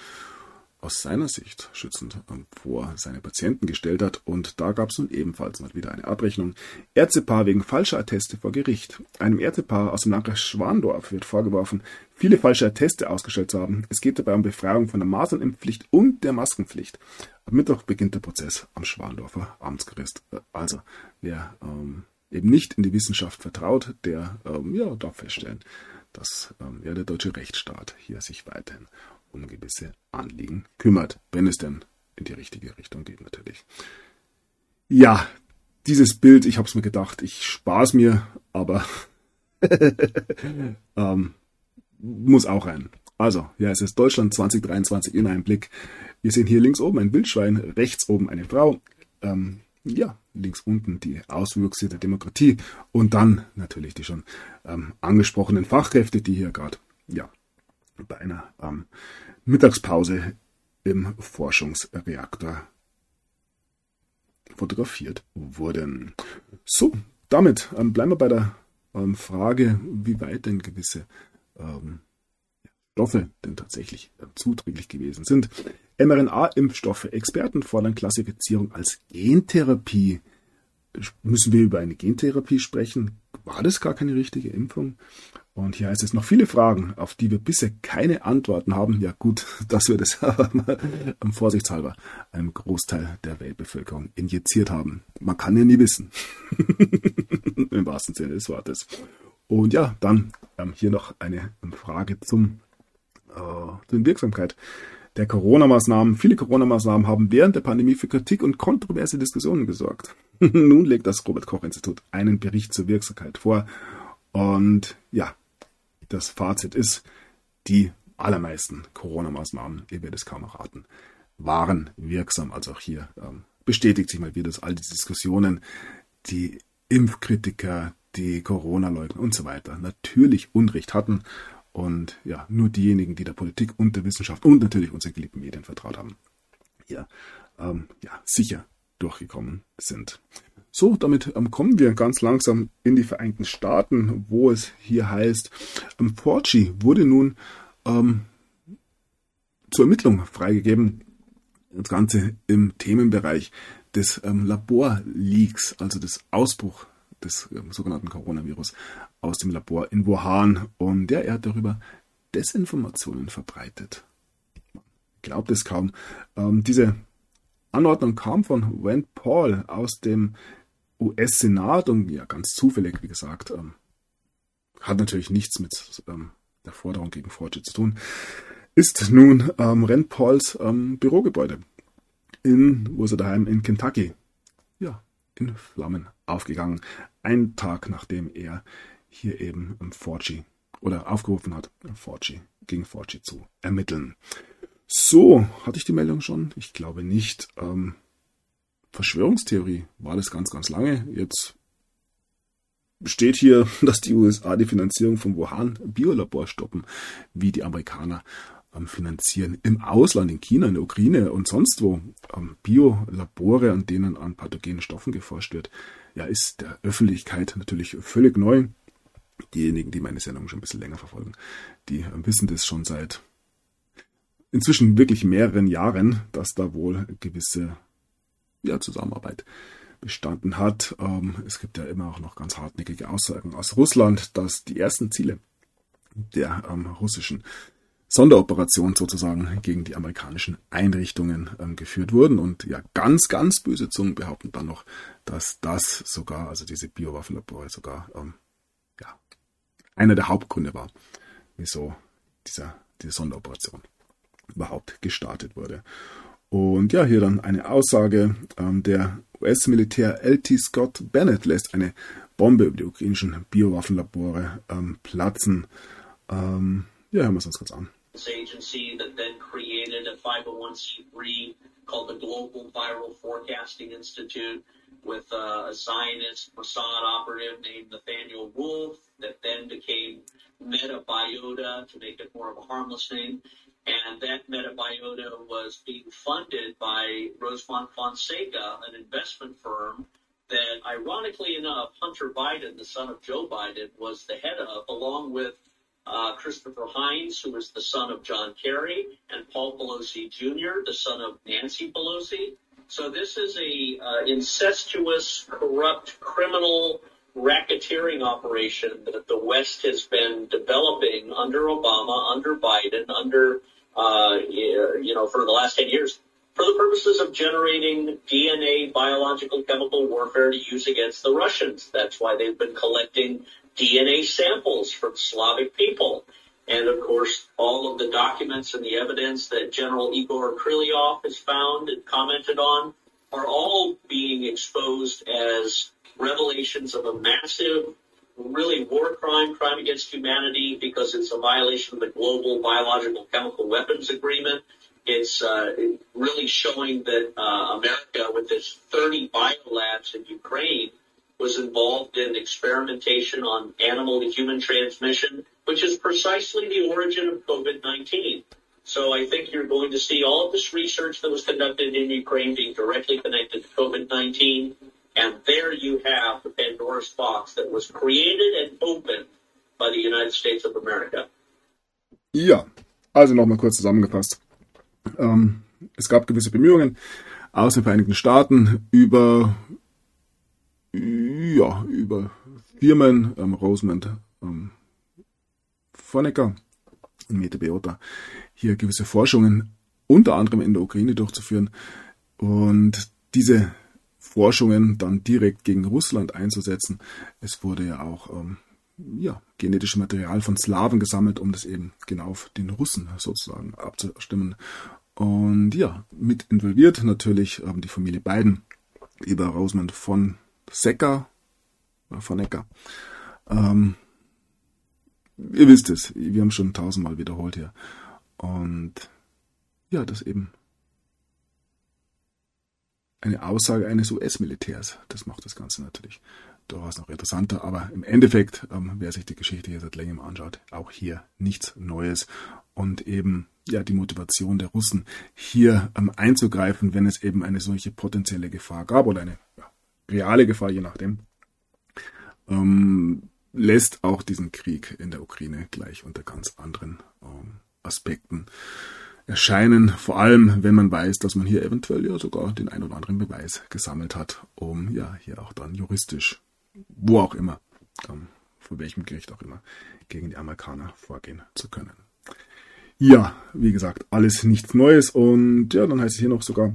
aus seiner Sicht schützend ähm, vor seine Patienten gestellt hat. Und da gab es nun ebenfalls mal wieder eine Abrechnung. Ärztepaar wegen falscher Atteste vor Gericht. Einem Ärztepaar aus dem Landkreis Schwandorf wird vorgeworfen, viele falsche Atteste ausgestellt zu haben. Es geht dabei um Befreiung von der Masernimpfpflicht und der Maskenpflicht. Am Mittwoch beginnt der Prozess am Schwandorfer Amtsgericht. Also, wer ähm, eben nicht in die Wissenschaft vertraut, der ähm, ja, darf feststellen, dass ähm, ja, der deutsche Rechtsstaat hier sich weiterhin um gewisse Anliegen kümmert, wenn es denn in die richtige Richtung geht natürlich. Ja, dieses Bild, ich habe es mir gedacht, ich spaß mir, aber ähm, muss auch rein. Also, ja, es ist Deutschland 2023 in einem Blick. Wir sehen hier links oben ein Wildschwein, rechts oben eine Frau. Ähm, ja, links unten die Auswüchse der Demokratie und dann natürlich die schon ähm, angesprochenen Fachkräfte, die hier gerade ja, bei einer ähm, Mittagspause im Forschungsreaktor fotografiert wurden. So, damit ähm, bleiben wir bei der ähm, Frage, wie weit denn gewisse ähm, Stoffe denn tatsächlich äh, zuträglich gewesen sind. mRNA-Impfstoffe. Experten fordern Klassifizierung als Gentherapie. Müssen wir über eine Gentherapie sprechen? War das gar keine richtige Impfung? Und hier heißt es noch viele Fragen, auf die wir bisher keine Antworten haben. Ja gut, dass wir das aber mal vorsichtshalber einem Großteil der Weltbevölkerung injiziert haben. Man kann ja nie wissen. Im wahrsten Sinne des Wortes. Und ja, dann ähm, hier noch eine Frage zum, äh, zur Wirksamkeit der Corona-Maßnahmen. Viele Corona-Maßnahmen haben während der Pandemie für Kritik und kontroverse Diskussionen gesorgt. Nun legt das Robert Koch Institut einen Bericht zur Wirksamkeit vor. Und ja, das Fazit ist, die allermeisten Corona-Maßnahmen, ihr werdet es kaum erraten, waren wirksam. Also auch hier ähm, bestätigt sich mal wieder, dass all diese Diskussionen, die Impfkritiker, die Corona-Leugner und so weiter natürlich Unrecht hatten und ja, nur diejenigen, die der Politik und der Wissenschaft und natürlich unseren geliebten Medien vertraut haben, hier ähm, ja, sicher durchgekommen sind. So, damit ähm, kommen wir ganz langsam in die Vereinigten Staaten, wo es hier heißt, ähm, 4G wurde nun ähm, zur Ermittlung freigegeben. Das Ganze im Themenbereich des ähm, Laborleaks, also des Ausbruchs des ähm, sogenannten Coronavirus aus dem Labor in Wuhan. Und ja, er hat darüber Desinformationen verbreitet. Glaubt es kaum. Ähm, diese Anordnung kam von Rand Paul aus dem US-Senat und ja, ganz zufällig, wie gesagt, ähm, hat natürlich nichts mit ähm, der Forderung gegen Fortschritt zu tun, ist nun ähm, Rand Pauls ähm, Bürogebäude in, wo ist er daheim, in Kentucky, ja, in Flammen aufgegangen. Ein Tag nachdem er hier eben im 4G oder aufgerufen hat, 4G, gegen 4G zu ermitteln. So, hatte ich die Meldung schon? Ich glaube nicht. Ähm, Verschwörungstheorie war das ganz, ganz lange. Jetzt steht hier, dass die USA die Finanzierung vom Wuhan Biolabor stoppen, wie die Amerikaner ähm, finanzieren im Ausland, in China, in der Ukraine und sonst wo ähm, Biolabore, an denen an pathogenen Stoffen geforscht wird, ja, ist der Öffentlichkeit natürlich völlig neu. Diejenigen, die meine Sendung schon ein bisschen länger verfolgen, die wissen das schon seit inzwischen wirklich mehreren Jahren, dass da wohl gewisse ja, Zusammenarbeit bestanden hat. Ähm, es gibt ja immer auch noch ganz hartnäckige Aussagen aus Russland, dass die ersten Ziele der ähm, russischen Sonderoperation sozusagen gegen die amerikanischen Einrichtungen ähm, geführt wurden. Und ja, ganz, ganz böse Zungen behaupten dann noch, dass das sogar, also diese Biowaffenlabore sogar, ja, einer der Hauptgründe war, wieso dieser, diese Sonderoperation überhaupt gestartet wurde. Und ja, hier dann eine Aussage. Ähm, der US-Militär LT Scott Bennett lässt eine Bombe über die ukrainischen Biowaffenlabore ähm, platzen. Ähm, ja, hören wir es uns kurz an. 501c3 called the Global Viral Forecasting Institute with uh, a Zionist Mossad operative named Nathaniel Wolf that then became Metabiota to make it more of a harmless name. And that Metabiota was being funded by Rosemont Fonseca, an investment firm that, ironically enough, Hunter Biden, the son of Joe Biden, was the head of, along with uh, Christopher Hines, who was the son of John Kerry, and Paul Pelosi Jr., the son of Nancy Pelosi. So this is a uh, incestuous, corrupt, criminal racketeering operation that the West has been developing under Obama, under Biden, under uh, you know for the last ten years for the purposes of generating DNA, biological, chemical warfare to use against the Russians. That's why they've been collecting DNA samples from Slavic people. And of course, all of the documents and the evidence that General Igor Krylyov has found and commented on are all being exposed as revelations of a massive, really war crime, crime against humanity, because it's a violation of the global biological chemical weapons agreement. It's uh, really showing that uh, America, with its 30 biolabs in Ukraine, was involved in experimentation on animal to human transmission, which is precisely the origin of COVID-19. So I think you're going to see all of this research that was conducted in Ukraine being directly connected to COVID-19. And there you have the Pandora's box that was created and opened by the United States of America. Ja, also nochmal kurz zusammengefasst. Ähm, es gab gewisse Bemühungen aus den Vereinigten Staaten über ja, über Firmen, ähm, Rosemont, ähm, Fonecker und Metabiota, hier gewisse Forschungen unter anderem in der Ukraine durchzuführen und diese Forschungen dann direkt gegen Russland einzusetzen. Es wurde ja auch ähm, ja, genetisches Material von Slawen gesammelt, um das eben genau auf den Russen sozusagen abzustimmen. Und ja, mit involviert natürlich ähm, die Familie Biden über Rosemont von Secker, von Ecker. Ähm, ihr wisst es, wir haben schon tausendmal wiederholt hier. Und ja, das eben eine Aussage eines US-Militärs. Das macht das Ganze natürlich durchaus noch interessanter. Aber im Endeffekt, ähm, wer sich die Geschichte hier seit längerem anschaut, auch hier nichts Neues. Und eben ja die Motivation der Russen, hier ähm, einzugreifen, wenn es eben eine solche potenzielle Gefahr gab oder eine ja, reale Gefahr, je nachdem, ähm, lässt auch diesen Krieg in der Ukraine gleich unter ganz anderen ähm, Aspekten erscheinen. Vor allem, wenn man weiß, dass man hier eventuell ja sogar den ein oder anderen Beweis gesammelt hat, um ja hier auch dann juristisch, wo auch immer, ähm, vor welchem Gericht auch immer, gegen die Amerikaner vorgehen zu können. Ja, wie gesagt, alles nichts Neues und ja, dann heißt es hier noch sogar,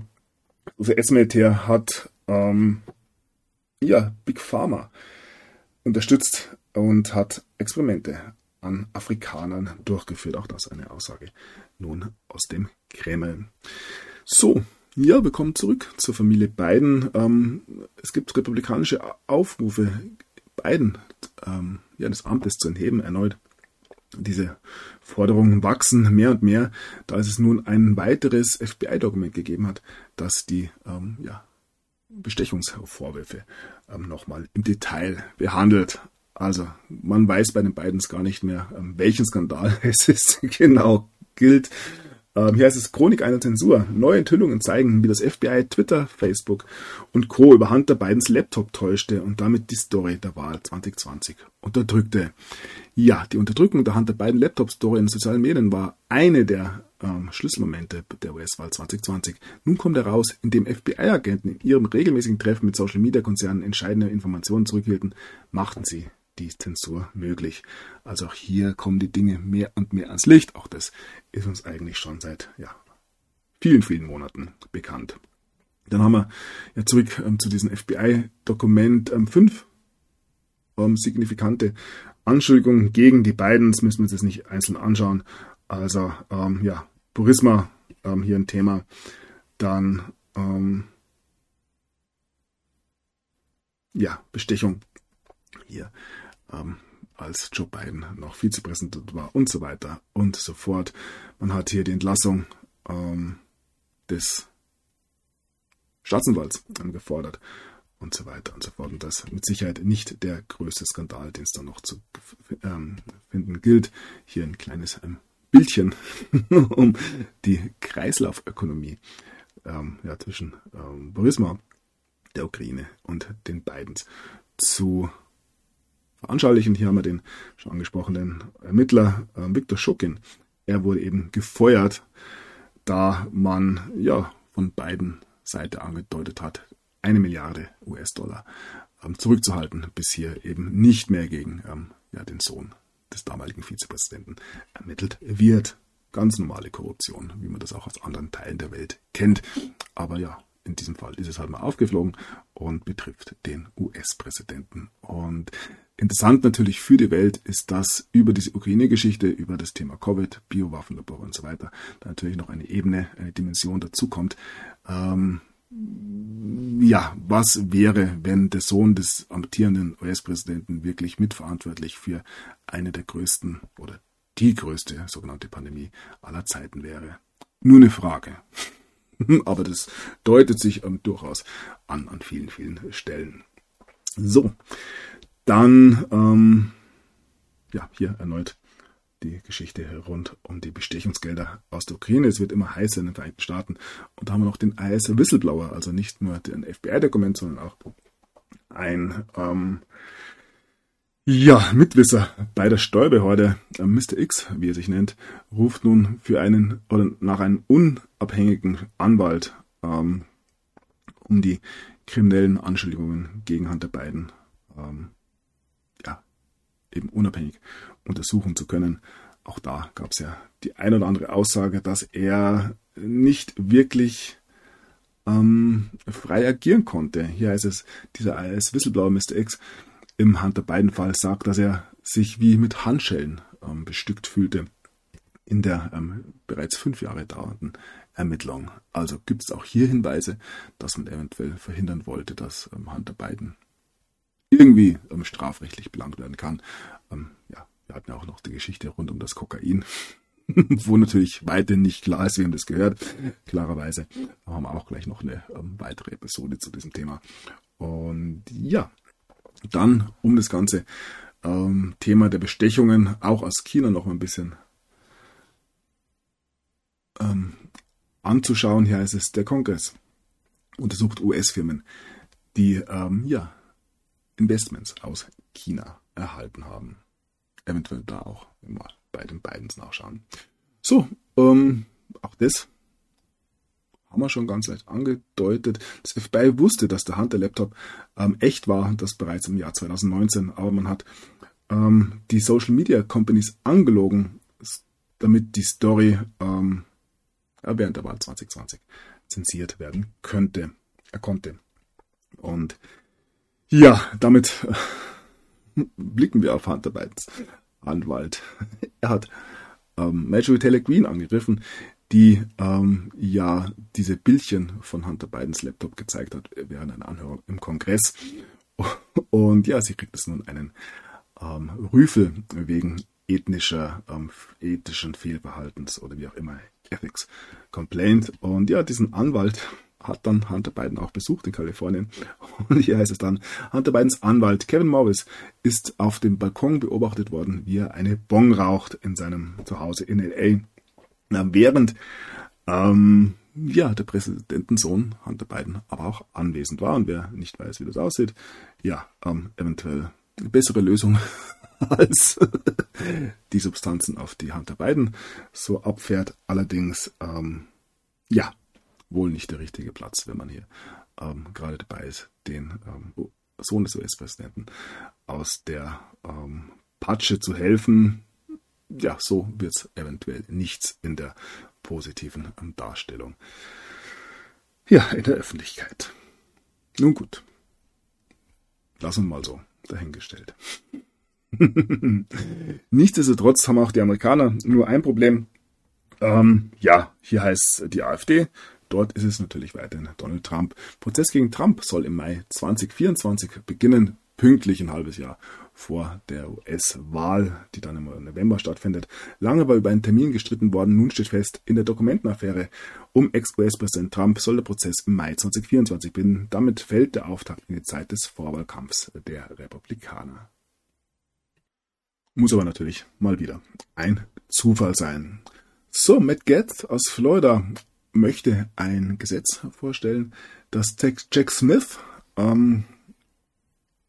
also S-Militär hat ähm, ja, Big Pharma unterstützt und hat Experimente an Afrikanern durchgeführt. Auch das eine Aussage nun aus dem Kreml. So, ja, wir kommen zurück zur Familie Biden. Ähm, es gibt republikanische Aufrufe, Biden ähm, ja, des Amtes zu entheben, erneut. Diese Forderungen wachsen mehr und mehr, da es nun ein weiteres FBI-Dokument gegeben hat, das die ähm, ja, Bestechungsvorwürfe ähm, nochmal im Detail behandelt. Also man weiß bei den beiden gar nicht mehr, ähm, welchen Skandal es ist genau gilt. Ähm, hier heißt es Chronik einer Zensur. Neue Enthüllungen zeigen, wie das FBI, Twitter, Facebook und Co. über Hunter Bidens Laptop täuschte und damit die Story der Wahl 2020 unterdrückte. Ja, die Unterdrückung der Hunter Biden Laptop Story in sozialen Medien war eine der ähm, Schlüsselmomente der US-Wahl 2020. Nun kommt heraus, indem FBI-Agenten in ihrem regelmäßigen Treffen mit Social-Media-Konzernen entscheidende Informationen zurückhielten, machten sie die Zensur möglich. Also auch hier kommen die Dinge mehr und mehr ans Licht. Auch das ist uns eigentlich schon seit ja, vielen, vielen Monaten bekannt. Dann haben wir ja zurück ähm, zu diesem FBI-Dokument ähm, fünf ähm, signifikante Anschuldigungen gegen die Bidens. Müssen wir uns jetzt nicht einzeln anschauen. Also ähm, ja, Burisma ähm, hier ein Thema. Dann ähm, ja, Bestechung hier ähm, als Joe Biden noch Vizepräsident war und so weiter und so fort. Man hat hier die Entlassung ähm, des Staatsanwalts gefordert und so weiter und so fort. Und das mit Sicherheit nicht der größte Skandal, den es da noch zu ähm, finden gilt. Hier ein kleines ähm, Bildchen um die Kreislaufökonomie ähm, ja, zwischen ähm, Burisma, der Ukraine und den Bidens zu veranschaulichen. Hier haben wir den schon angesprochenen Ermittler äh, Viktor Schukin. Er wurde eben gefeuert, da man ja von beiden Seiten angedeutet hat, eine Milliarde US-Dollar ähm, zurückzuhalten, bis hier eben nicht mehr gegen ähm, ja, den Sohn des damaligen Vizepräsidenten ermittelt wird. Ganz normale Korruption, wie man das auch aus anderen Teilen der Welt kennt. Aber ja, in diesem Fall ist es halt mal aufgeflogen und betrifft den US-Präsidenten. Und interessant natürlich für die Welt ist, dass über diese Ukraine-Geschichte, über das Thema Covid, Biowaffenlabor und so weiter, da natürlich noch eine Ebene, eine Dimension dazukommt. Ähm, ja, was wäre, wenn der Sohn des amtierenden US-Präsidenten wirklich mitverantwortlich für eine der größten oder die größte sogenannte Pandemie aller Zeiten wäre? Nur eine Frage. Aber das deutet sich ähm, durchaus an an vielen, vielen Stellen. So, dann ähm, ja, hier erneut die Geschichte rund um die Bestechungsgelder aus der Ukraine. Es wird immer heißer in den Vereinigten Staaten. Und da haben wir noch den IS Whistleblower, also nicht nur den FBI-Dokument, sondern auch ein ähm, ja, Mitwisser bei der Steuerbehörde, äh, Mr. X, wie er sich nennt, ruft nun für einen oder nach einem unabhängigen Anwalt ähm, um die kriminellen Anschuldigungen gegen Hunter Biden ähm, eben unabhängig untersuchen zu können. Auch da gab es ja die ein oder andere Aussage, dass er nicht wirklich ähm, frei agieren konnte. Hier heißt es, dieser IS-Whistleblower Mr. X im Hunter Biden-Fall sagt, dass er sich wie mit Handschellen ähm, bestückt fühlte in der ähm, bereits fünf Jahre dauernden Ermittlung. Also gibt es auch hier Hinweise, dass man eventuell verhindern wollte, dass ähm, Hunter Biden irgendwie ähm, strafrechtlich belangt werden kann. Ähm, ja, wir hatten ja auch noch die Geschichte rund um das Kokain, wo natürlich weiterhin nicht klar ist, wem das gehört. Klarerweise haben wir auch gleich noch eine ähm, weitere Episode zu diesem Thema. Und ja, dann um das ganze ähm, Thema der Bestechungen auch aus China noch mal ein bisschen ähm, anzuschauen. Hier heißt es, der Kongress untersucht US-Firmen, die ähm, ja, Investments aus China erhalten haben. Eventuell da auch mal bei den beiden nachschauen. So, ähm, auch das haben wir schon ganz leicht angedeutet. Das FBI wusste, dass der Hunter-Laptop ähm, echt war, das bereits im Jahr 2019, aber man hat ähm, die Social Media Companies angelogen, damit die Story ähm, während der Wahl 2020 zensiert werden könnte. Er konnte. Und ja, damit äh, blicken wir auf Hunter Bidens Anwalt. Er hat ähm, Marjorie Taylor Greene angegriffen, die ähm, ja diese Bildchen von Hunter Bidens Laptop gezeigt hat während einer Anhörung im Kongress. Und ja, sie kriegt es nun einen ähm, Rüfel wegen ethnischer, ähm, ethischen Fehlverhaltens oder wie auch immer, Ethics Complaint. Und ja, diesen Anwalt hat dann Hunter Biden auch besucht in Kalifornien. Und hier heißt es dann, Hunter Bidens Anwalt Kevin Morris ist auf dem Balkon beobachtet worden, wie er eine Bong raucht in seinem Zuhause in LA. Na, während ähm, ja, der Präsidentensohn Hunter Biden aber auch anwesend war und wer nicht weiß, wie das aussieht, ja, ähm, eventuell eine bessere Lösung als die Substanzen, auf die Hunter Biden so abfährt. Allerdings, ähm, ja, wohl nicht der richtige Platz, wenn man hier ähm, gerade dabei ist, den ähm, Sohn des US-Präsidenten aus der ähm, Patsche zu helfen. Ja, so wird es eventuell nichts in der positiven Darstellung. Ja, in der Öffentlichkeit. Nun gut. Lassen wir mal so dahingestellt. Nichtsdestotrotz haben auch die Amerikaner nur ein Problem. Ähm, ja, hier heißt die AfD. Dort ist es natürlich weiterhin Donald Trump. Prozess gegen Trump soll im Mai 2024 beginnen, pünktlich ein halbes Jahr vor der US-Wahl, die dann im November stattfindet. Lange war über einen Termin gestritten worden. Nun steht fest, in der Dokumentenaffäre um Ex-US-Präsident Trump soll der Prozess im Mai 2024 beginnen. Damit fällt der Auftakt in die Zeit des Vorwahlkampfs der Republikaner. Muss aber natürlich mal wieder ein Zufall sein. So, Matt Gaetz aus Florida möchte ein Gesetz vorstellen, das Jack Smith ähm,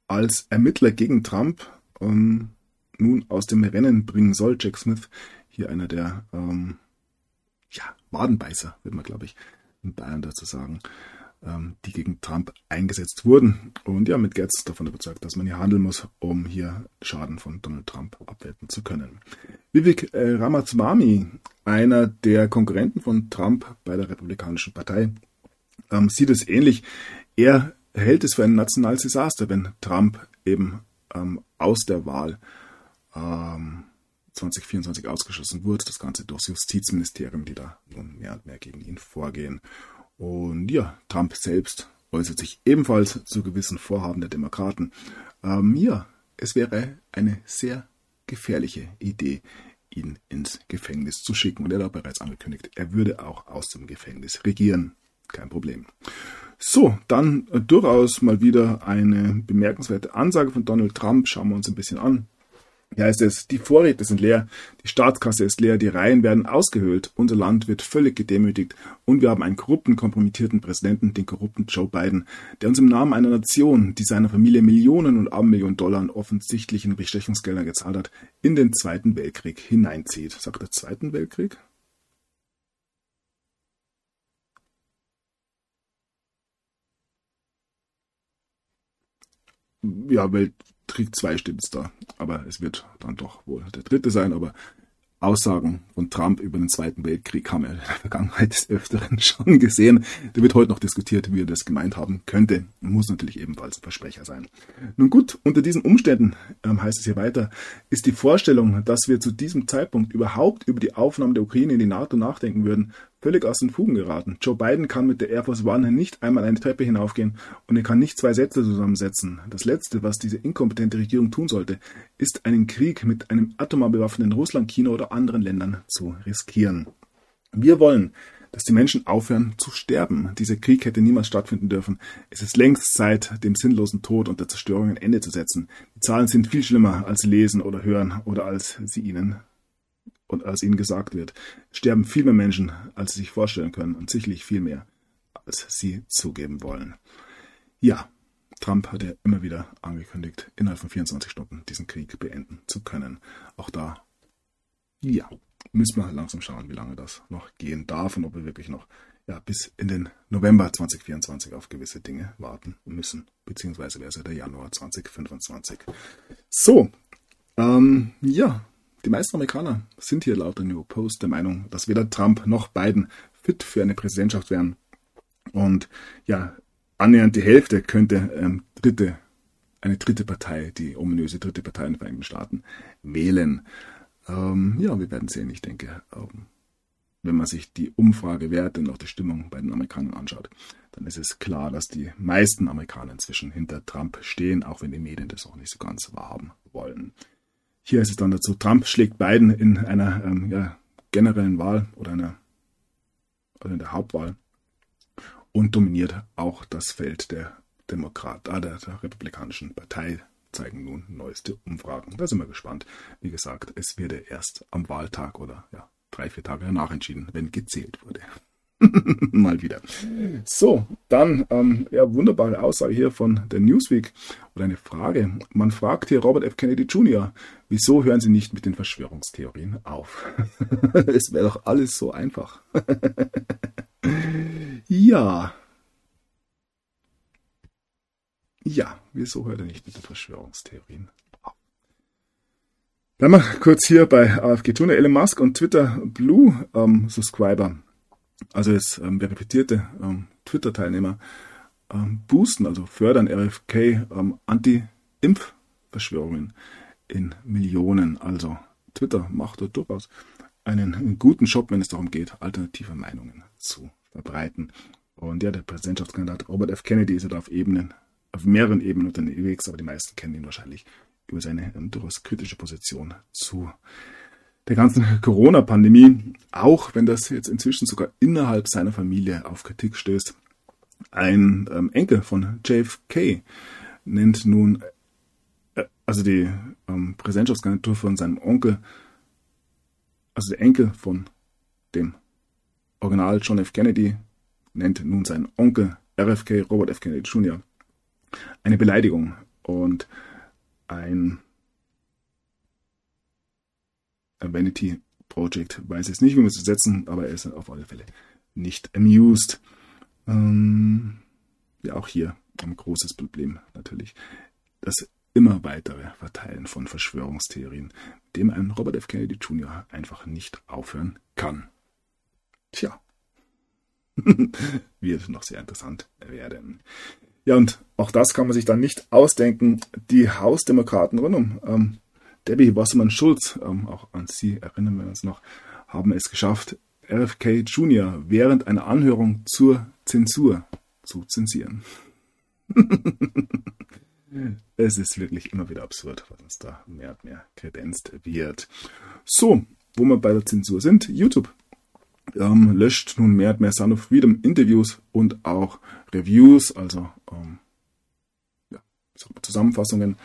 als Ermittler gegen Trump ähm, nun aus dem Rennen bringen soll. Jack Smith, hier einer der ähm, ja, Wadenbeißer, wird man, glaube ich, in Bayern dazu sagen, die gegen Trump eingesetzt wurden. Und ja, mit Getz davon überzeugt, dass man hier handeln muss, um hier Schaden von Donald Trump abwenden zu können. Vivek äh, Ramaswamy, einer der Konkurrenten von Trump bei der Republikanischen Partei, ähm, sieht es ähnlich. Er hält es für ein nationales Desaster, wenn Trump eben ähm, aus der Wahl ähm, 2024 ausgeschlossen wird. Das Ganze durchs Justizministerium, die da nun mehr und mehr gegen ihn vorgehen. Und ja, Trump selbst äußert sich ebenfalls zu gewissen Vorhaben der Demokraten. Ähm, ja, es wäre eine sehr gefährliche Idee, ihn ins Gefängnis zu schicken. Und er hat bereits angekündigt, er würde auch aus dem Gefängnis regieren. Kein Problem. So, dann durchaus mal wieder eine bemerkenswerte Ansage von Donald Trump. Schauen wir uns ein bisschen an. Hier heißt es, die Vorräte sind leer, die Staatskasse ist leer, die Reihen werden ausgehöhlt, unser Land wird völlig gedemütigt und wir haben einen korrupten, kompromittierten Präsidenten, den korrupten Joe Biden, der uns im Namen einer Nation, die seiner Familie Millionen und Abermillionen Dollar an offensichtlichen Bestechungsgeldern gezahlt hat, in den Zweiten Weltkrieg hineinzieht. Sagt der Zweiten Weltkrieg? ja, Weltkrieg 2 steht es da. Aber es wird dann doch wohl der dritte sein. Aber Aussagen von Trump über den Zweiten Weltkrieg haben wir in der Vergangenheit des Öfteren schon gesehen. Da wird heute noch diskutiert, wie er das gemeint haben könnte. Muss natürlich ebenfalls ein Versprecher sein. Nun gut, unter diesen Umständen, ähm, heißt es hier weiter, ist die Vorstellung, dass wir zu diesem Zeitpunkt überhaupt über die Aufnahme der Ukraine in die NATO nachdenken würden, völlig aus den Fugen geraten. Joe Biden kann mit der Air Force One nicht einmal eine Treppe hinaufgehen und er kann nicht zwei Sätze zusammensetzen. Das Letzte, was diese inkompetente Regierung tun sollte, ist einen Krieg mit einem atomar bewaffneten Russland, China oder anderen Ländern zu riskieren. Wir wollen, dass die Menschen aufhören zu sterben. Dieser Krieg hätte niemals stattfinden dürfen. Es ist längst Zeit, dem sinnlosen Tod und der Zerstörung ein Ende zu setzen. Die Zahlen sind viel schlimmer als lesen oder hören oder als sie ihnen und als ihnen gesagt wird, sterben viel mehr Menschen, als sie sich vorstellen können und sicherlich viel mehr, als sie zugeben wollen. Ja, Trump hat ja immer wieder angekündigt, innerhalb von 24 Stunden diesen Krieg beenden zu können. Auch da, ja, müssen wir langsam schauen, wie lange das noch gehen darf und ob wir wirklich noch ja, bis in den November 2024 auf gewisse Dinge warten müssen, beziehungsweise wäre es ja der Januar 2025. So, ähm, ja, die meisten Amerikaner sind hier laut der New Post der Meinung, dass weder Trump noch Biden fit für eine Präsidentschaft wären. Und ja, annähernd die Hälfte könnte ähm, dritte, eine dritte Partei, die ominöse dritte Partei in den Vereinigten Staaten, wählen. Ähm, ja, wir werden sehen. Ich denke, ähm, wenn man sich die Umfragewerte und auch die Stimmung bei den Amerikanern anschaut, dann ist es klar, dass die meisten Amerikaner inzwischen hinter Trump stehen, auch wenn die Medien das auch nicht so ganz wahrhaben wollen. Hier ist es dann dazu, Trump schlägt Biden in einer ähm, ja, generellen Wahl oder einer also in der Hauptwahl und dominiert auch das Feld der Demokrat, ah, der, der Republikanischen Partei, zeigen nun neueste Umfragen. Da sind wir gespannt. Wie gesagt, es wird erst am Wahltag oder ja, drei, vier Tage danach entschieden, wenn gezählt wurde. Mal wieder. So, dann, ähm, ja, wunderbare Aussage hier von der Newsweek oder eine Frage. Man fragt hier Robert F. Kennedy Jr., wieso hören Sie nicht mit den Verschwörungstheorien auf? es wäre doch alles so einfach. ja. Ja, wieso hört er nicht mit den Verschwörungstheorien auf? Dann mal kurz hier bei AFG Tuner, Elon Musk und Twitter Blue ähm, Subscriber also jetzt ähm, verifizierte ähm, Twitter-Teilnehmer, ähm, boosten, also fördern RFK ähm, Anti-Impf-Verschwörungen in Millionen. Also Twitter macht dort durchaus einen, guten Job, wenn es darum geht, alternative Meinungen zu verbreiten. Und ja, der Präsidentschaftskandidat Robert F. Kennedy ist ja da auf Ebenen, auf mehreren Ebenen unterwegs, aber die meisten kennen ihn wahrscheinlich über seine ähm, durchaus kritische Position zu der ganzen Corona-Pandemie, auch wenn das jetzt inzwischen sogar innerhalb seiner Familie auf Kritik stößt. Ein ähm, Enkel von JFK nennt nun, äh, also die ähm, Präsidentschaftskandidatur von seinem Onkel, also der Enkel von dem Original John F. Kennedy, nennt nun seinen Onkel RFK, Robert F. Kennedy Jr., eine Beleidigung und ein Vanity Project weiß jetzt nicht, wie wir es setzen, aber er ist auf alle Fälle nicht amused. Ähm, ja, auch hier ein großes Problem natürlich. Das immer weitere Verteilen von Verschwörungstheorien, dem ein Robert F. Kennedy Jr. einfach nicht aufhören kann. Tja, wird noch sehr interessant werden. Ja, und auch das kann man sich dann nicht ausdenken. Die Hausdemokraten rund um ähm, Debbie Wassermann-Schulz, ähm, auch an Sie erinnern wir uns noch, haben es geschafft, RFK Jr. während einer Anhörung zur Zensur zu zensieren. es ist wirklich immer wieder absurd, was uns da mehr und mehr kredenzt wird. So, wo wir bei der Zensur sind, YouTube ähm, löscht nun mehr und mehr Son of Freedom Interviews und auch Reviews, also ähm, ja, Zusammenfassungen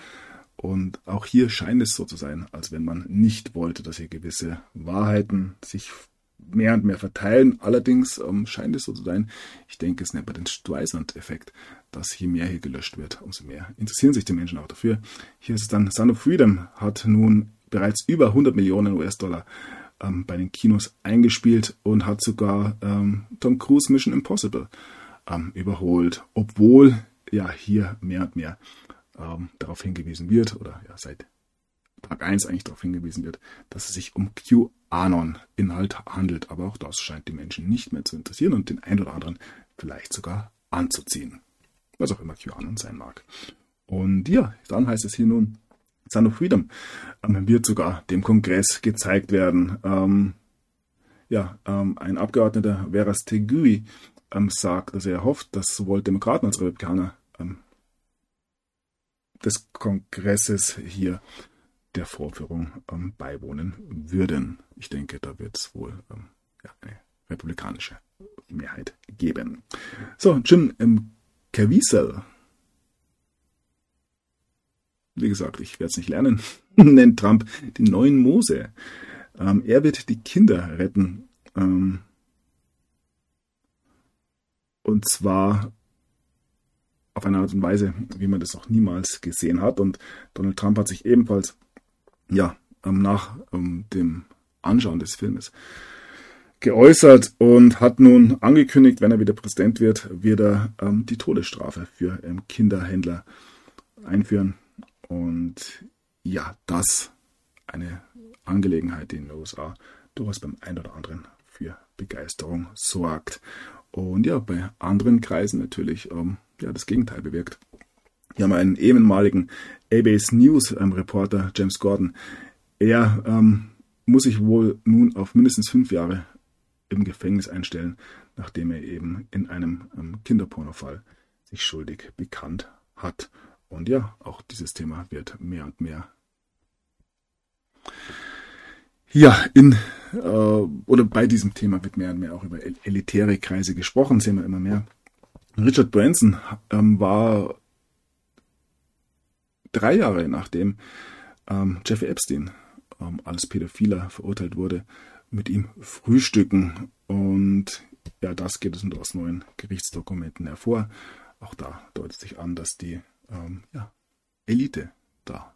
und auch hier scheint es so zu sein, als wenn man nicht wollte, dass hier gewisse Wahrheiten sich mehr und mehr verteilen. Allerdings ähm, scheint es so zu sein, ich denke, es nennt man den Streisand-Effekt, dass je mehr hier gelöscht wird, umso mehr interessieren sich die Menschen auch dafür. Hier ist es dann, Son of Freedom hat nun bereits über 100 Millionen US-Dollar ähm, bei den Kinos eingespielt und hat sogar ähm, Tom Cruise Mission Impossible ähm, überholt, obwohl ja hier mehr und mehr ähm, darauf hingewiesen wird, oder ja, seit Tag 1 eigentlich darauf hingewiesen wird, dass es sich um QAnon-Inhalt handelt. Aber auch das scheint die Menschen nicht mehr zu interessieren und den einen oder anderen vielleicht sogar anzuziehen. Was auch immer QAnon sein mag. Und ja, dann heißt es hier nun, Son of Freedom ähm, wird sogar dem Kongress gezeigt werden. Ähm, ja, ähm, ein Abgeordneter, Veras Tegui, ähm, sagt, dass er hofft, dass sowohl Demokraten als Republikaner ähm, des Kongresses hier der Vorführung ähm, beiwohnen würden. Ich denke, da wird es wohl ähm, ja, eine republikanische Mehrheit geben. So, Jim ähm, Caviezel. Wie gesagt, ich werde es nicht lernen. Nennt Trump den neuen Mose. Ähm, er wird die Kinder retten. Ähm, und zwar auf eine Art und Weise, wie man das noch niemals gesehen hat. Und Donald Trump hat sich ebenfalls, ja, ähm, nach ähm, dem Anschauen des Filmes geäußert und hat nun angekündigt, wenn er wieder Präsident wird, wird er ähm, die Todesstrafe für ähm, Kinderhändler einführen. Und ja, das eine Angelegenheit, die in den USA durchaus beim einen oder anderen für Begeisterung sorgt. Und ja, bei anderen Kreisen natürlich ähm, ja, das Gegenteil bewirkt. Wir haben einen ehemaligen ABS News ähm, Reporter, James Gordon. Er ähm, muss sich wohl nun auf mindestens fünf Jahre im Gefängnis einstellen, nachdem er eben in einem ähm, Kinderpornofall sich schuldig bekannt hat. Und ja, auch dieses Thema wird mehr und mehr ja, in äh, oder bei diesem Thema wird mehr und mehr auch über elitäre Kreise gesprochen, sehen wir immer mehr. Richard Branson ähm, war drei Jahre nachdem ähm, Jeffrey Epstein ähm, als Pädophiler verurteilt wurde, mit ihm frühstücken. Und ja, das geht es aus neuen Gerichtsdokumenten hervor. Auch da deutet sich an, dass die ähm, ja, Elite da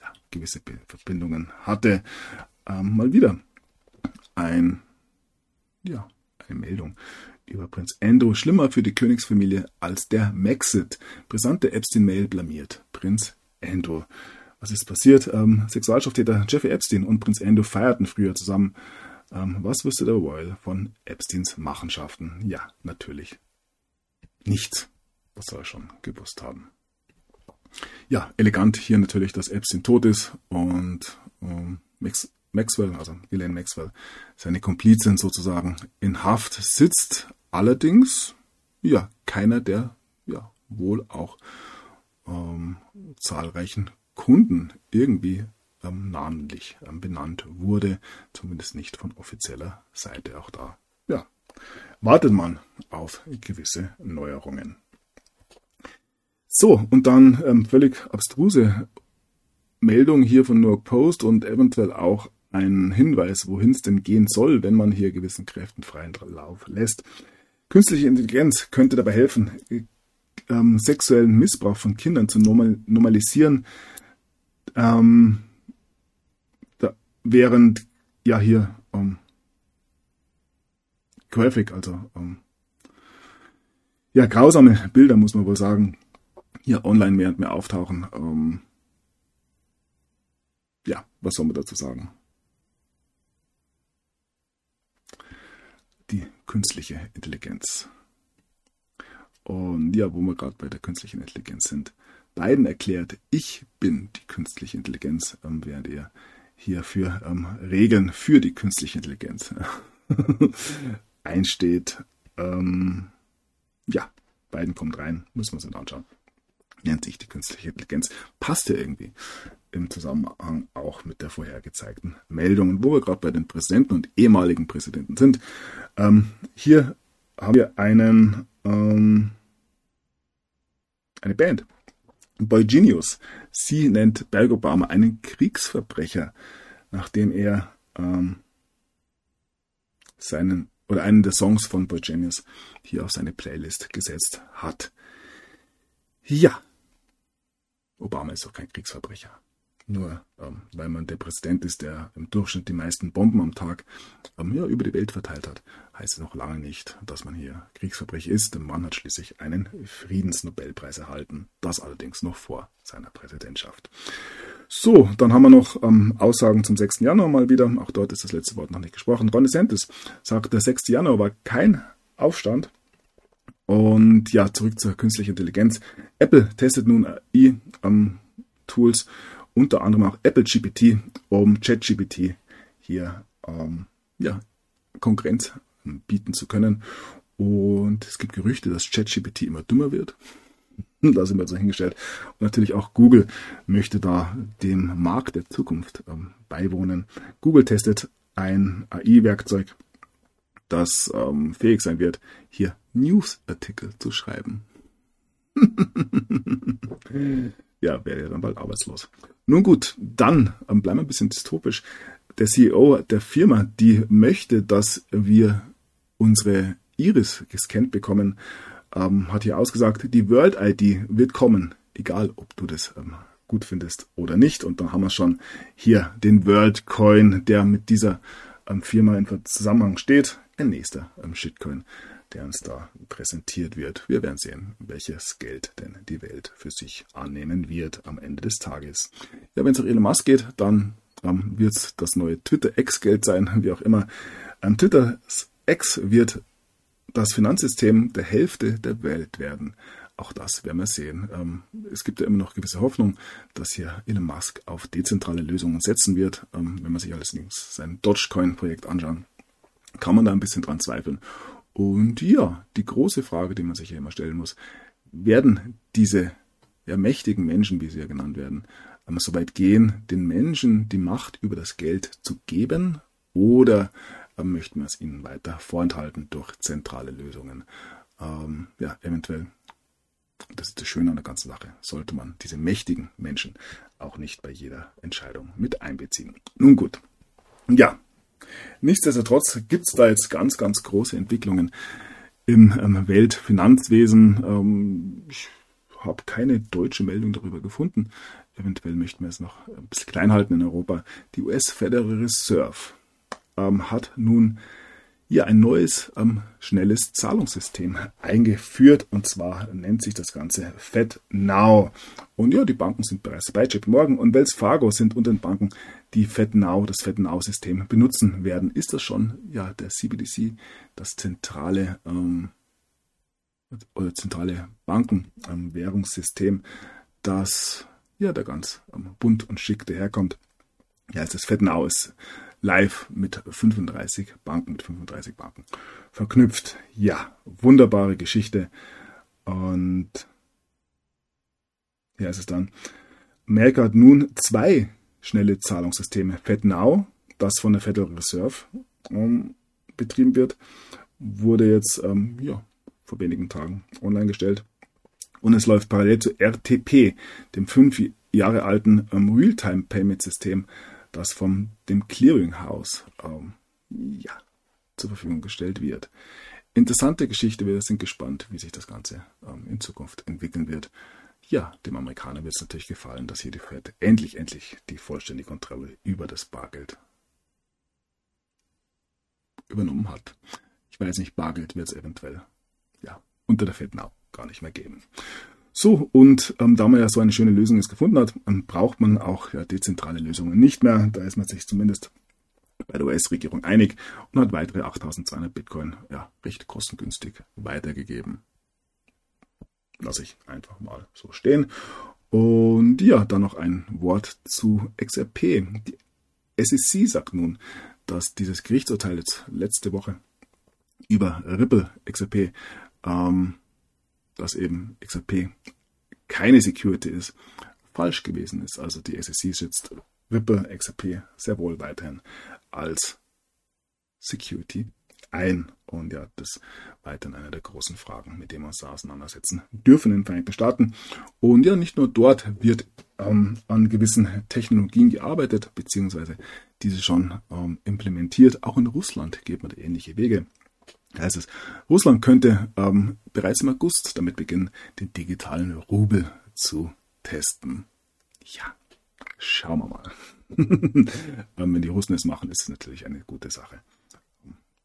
ja, gewisse Verbindungen hatte. Ähm, mal wieder ein, ja, eine Meldung über Prinz Andrew. Schlimmer für die Königsfamilie als der Maxit. Brisante Epstein-Mail blamiert Prinz Andrew. Was ist passiert? Ähm, Sexualstraftäter Jeffrey Epstein und Prinz Andrew feierten früher zusammen. Ähm, was wusste der Royal von Epsteins Machenschaften? Ja, natürlich nichts. Was soll er schon gewusst haben? Ja, elegant hier natürlich, dass Epstein tot ist und ähm, Maxwell, also Ghislaine Maxwell, seine Komplizin sozusagen in Haft sitzt. Allerdings, ja, keiner der ja wohl auch ähm, zahlreichen Kunden irgendwie ähm, namentlich ähm, benannt wurde, zumindest nicht von offizieller Seite. Auch da, ja, wartet man auf gewisse Neuerungen. So, und dann ähm, völlig abstruse Meldung hier von New York Post und eventuell auch ein Hinweis, wohin es denn gehen soll, wenn man hier gewissen Kräften freien Lauf lässt. Künstliche Intelligenz könnte dabei helfen, ähm, sexuellen Missbrauch von Kindern zu normal normalisieren, ähm, da, während ja hier ähm, Graphic, also ähm, ja grausame Bilder muss man wohl sagen, hier online mehr und mehr auftauchen. Ähm, ja, was soll man dazu sagen? Die künstliche Intelligenz. Und ja, wo wir gerade bei der künstlichen Intelligenz sind. Biden erklärt, ich bin die künstliche Intelligenz, ähm, während er hier für ähm, Regeln für die künstliche Intelligenz einsteht. Ähm, ja, Biden kommt rein, müssen wir uns dann anschauen. Nennt sich die künstliche Intelligenz. Passt ja irgendwie im Zusammenhang auch mit der vorher gezeigten Meldung. Und wo wir gerade bei den Präsidenten und ehemaligen Präsidenten sind. Ähm, hier haben wir einen, ähm, eine Band. Boy Genius. Sie nennt Barack Obama einen Kriegsverbrecher, nachdem er ähm, seinen oder einen der Songs von Boy Genius hier auf seine Playlist gesetzt hat. Ja, Obama ist doch kein Kriegsverbrecher. Nur ähm, weil man der Präsident ist, der im Durchschnitt die meisten Bomben am Tag ähm, ja, über die Welt verteilt hat, heißt es noch lange nicht, dass man hier Kriegsverbrecher ist. Der Mann hat schließlich einen Friedensnobelpreis erhalten. Das allerdings noch vor seiner Präsidentschaft. So, dann haben wir noch ähm, Aussagen zum 6. Januar mal wieder. Auch dort ist das letzte Wort noch nicht gesprochen. Ron DeSantis sagt, der 6. Januar war kein Aufstand. Und ja, zurück zur künstlichen Intelligenz. Apple testet nun AI-Tools ähm, unter anderem auch Apple GPT, um ChatGPT hier ähm, ja, Konkurrenz bieten zu können. Und es gibt Gerüchte, dass ChatGPT immer dümmer wird. Da sind wir so hingestellt. Und natürlich auch Google möchte da dem Markt der Zukunft ähm, beiwohnen. Google testet ein AI-Werkzeug, das ähm, fähig sein wird, hier Newsartikel zu schreiben. ja, wäre ja dann bald arbeitslos. Nun gut, dann ähm, bleiben wir ein bisschen dystopisch. Der CEO der Firma, die möchte, dass wir unsere Iris gescannt bekommen, ähm, hat hier ausgesagt, die World ID wird kommen, egal ob du das ähm, gut findest oder nicht. Und dann haben wir schon hier den World Coin, der mit dieser ähm, Firma in Zusammenhang steht. Ein nächster ähm, Shitcoin der uns da präsentiert wird. Wir werden sehen, welches Geld denn die Welt für sich annehmen wird am Ende des Tages. Ja, wenn es nach Elon Musk geht, dann ähm, wird es das neue Twitter X-Geld sein, wie auch immer. Ähm, Twitter X wird das Finanzsystem der Hälfte der Welt werden. Auch das werden wir sehen. Ähm, es gibt ja immer noch gewisse Hoffnung, dass hier Elon Musk auf dezentrale Lösungen setzen wird. Ähm, wenn man sich allerdings sein Dogecoin-Projekt anschaut, kann man da ein bisschen dran zweifeln. Und ja, die große Frage, die man sich ja immer stellen muss, werden diese ja, mächtigen Menschen, wie sie ja genannt werden, einmal so weit gehen, den Menschen die Macht über das Geld zu geben oder äh, möchten wir es ihnen weiter vorenthalten durch zentrale Lösungen? Ähm, ja, eventuell, das ist das Schöne an der ganzen Sache, sollte man diese mächtigen Menschen auch nicht bei jeder Entscheidung mit einbeziehen. Nun gut, ja, Nichtsdestotrotz gibt es da jetzt ganz, ganz große Entwicklungen im ähm, Weltfinanzwesen. Ähm, ich habe keine deutsche Meldung darüber gefunden. Eventuell möchten wir es noch ein bisschen klein halten in Europa. Die US Federal Reserve ähm, hat nun hier ein neues ähm, schnelles Zahlungssystem eingeführt und zwar nennt sich das Ganze FedNow. Und ja, die Banken sind bereits dabei. JP Morgan und Wells Fargo sind unter den Banken, die FedNow, das FedNow-System benutzen werden. Ist das schon ja der CBDC, das zentrale ähm, oder zentrale Bankenwährungssystem, ähm, das ja da ganz ähm, bunt und schick daherkommt. Ja, es ist FedNow ist live mit 35 Banken, mit 35 Banken verknüpft. Ja, wunderbare Geschichte. Und hier ist es dann. Amerika hat nun zwei schnelle Zahlungssysteme. FedNow, das von der Federal Reserve ähm, betrieben wird, wurde jetzt ähm, ja, vor wenigen Tagen online gestellt. Und es läuft parallel zu RTP, dem fünf Jahre alten ähm, Realtime-Payment-System, das von dem Clearinghouse ähm, ja, zur Verfügung gestellt wird. Interessante Geschichte, wir sind gespannt, wie sich das Ganze ähm, in Zukunft entwickeln wird. Ja, dem Amerikaner wird es natürlich gefallen, dass hier die Fed endlich, endlich die vollständige Kontrolle über das Bargeld übernommen hat. Ich weiß nicht, Bargeld wird es eventuell ja, unter der Fed now gar nicht mehr geben. So, und ähm, da man ja so eine schöne Lösung jetzt gefunden hat, ähm, braucht man auch ja, dezentrale Lösungen nicht mehr. Da ist man sich zumindest bei der US-Regierung einig und hat weitere 8200 Bitcoin ja, recht kostengünstig weitergegeben. Lasse ich einfach mal so stehen. Und ja, dann noch ein Wort zu XRP. Die SEC sagt nun, dass dieses Gerichtsurteil jetzt letzte Woche über Ripple XRP ähm, dass eben XRP keine Security ist, falsch gewesen ist. Also die SEC schätzt Ripple XRP sehr wohl weiterhin als Security ein. Und ja, das weiterhin eine der großen Fragen, mit denen wir uns auseinandersetzen dürfen in den Vereinigten Staaten. Und ja, nicht nur dort wird ähm, an gewissen Technologien gearbeitet, beziehungsweise diese schon ähm, implementiert. Auch in Russland geht man ähnliche Wege heißt es, Russland könnte ähm, bereits im August damit beginnen, den digitalen Rubel zu testen. Ja, schauen wir mal. ähm, wenn die Russen es machen, ist es natürlich eine gute Sache.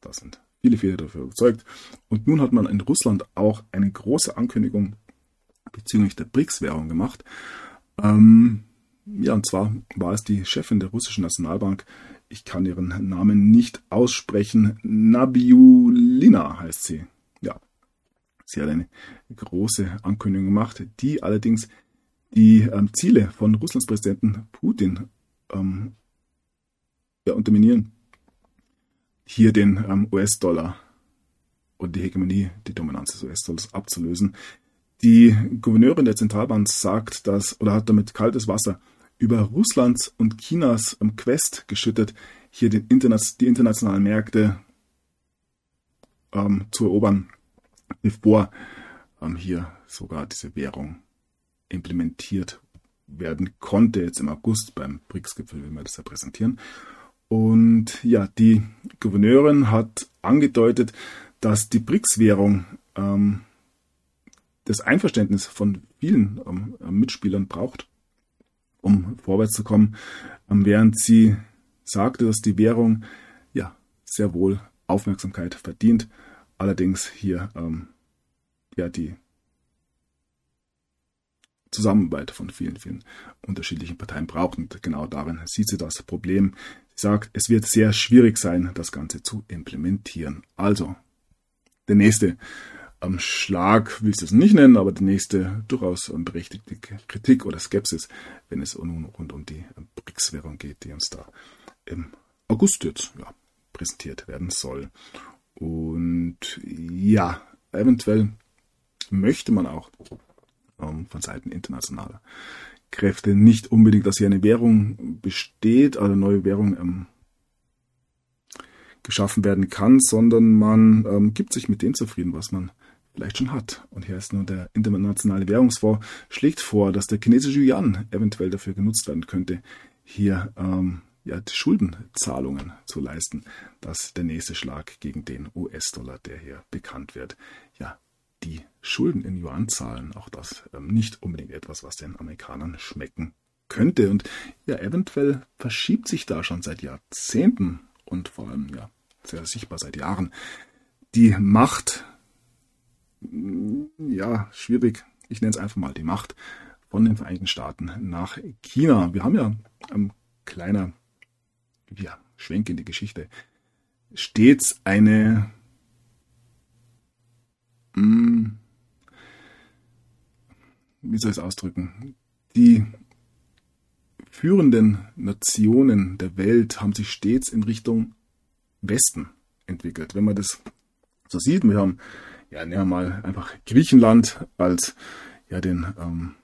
Da sind viele, viele dafür überzeugt. Und nun hat man in Russland auch eine große Ankündigung bezüglich der BRICS-Währung gemacht. Ähm, ja, und zwar war es die Chefin der russischen Nationalbank, ich kann ihren Namen nicht aussprechen. Nabiulina heißt sie. Ja, sie hat eine große Ankündigung gemacht, die allerdings die ähm, Ziele von Russlands Präsidenten Putin ähm, ja, unterminieren. Hier den ähm, US-Dollar und die Hegemonie, die Dominanz des US-Dollars abzulösen. Die Gouverneurin der Zentralbank sagt, dass oder hat damit kaltes Wasser über Russlands und Chinas Quest geschüttet, hier den Interna die internationalen Märkte ähm, zu erobern, bevor ähm, hier sogar diese Währung implementiert werden konnte, jetzt im August beim BRICS-Gipfel, wenn wir das ja präsentieren. Und ja, die Gouverneurin hat angedeutet, dass die BRICS-Währung ähm, das Einverständnis von vielen ähm, Mitspielern braucht um vorwärts zu kommen, ähm, während sie sagte, dass die Währung ja sehr wohl Aufmerksamkeit verdient, allerdings hier ähm, ja die Zusammenarbeit von vielen, vielen unterschiedlichen Parteien braucht. Und genau darin sieht sie das Problem. Sie sagt, es wird sehr schwierig sein, das Ganze zu implementieren. Also, der nächste am Schlag will ich es nicht nennen, aber die nächste durchaus berechtigte Kritik oder Skepsis, wenn es nun rund um die BRICS-Währung geht, die uns da im August jetzt ja, präsentiert werden soll. Und ja, eventuell möchte man auch ähm, von Seiten internationaler Kräfte nicht unbedingt, dass hier eine Währung besteht, eine neue Währung ähm, geschaffen werden kann, sondern man ähm, gibt sich mit dem zufrieden, was man vielleicht schon hat. Und hier ist nur der Internationale Währungsfonds, schlägt vor, dass der chinesische Yuan eventuell dafür genutzt werden könnte, hier ähm, ja, Schuldenzahlungen zu leisten. Das ist der nächste Schlag gegen den US-Dollar, der hier bekannt wird. Ja, die Schulden in Yuan zahlen, auch das ähm, nicht unbedingt etwas, was den Amerikanern schmecken könnte. Und ja, eventuell verschiebt sich da schon seit Jahrzehnten und vor allem ja sehr sichtbar seit Jahren die Macht, ja, schwierig, ich nenne es einfach mal die Macht von den Vereinigten Staaten nach China. Wir haben ja ein kleiner ja, Schwenk in die Geschichte stets eine hm, wie soll ich es ausdrücken? Die führenden Nationen der Welt haben sich stets in Richtung Westen entwickelt. Wenn man das so sieht, wir haben ja, nehmen wir mal einfach Griechenland als ja den ähm,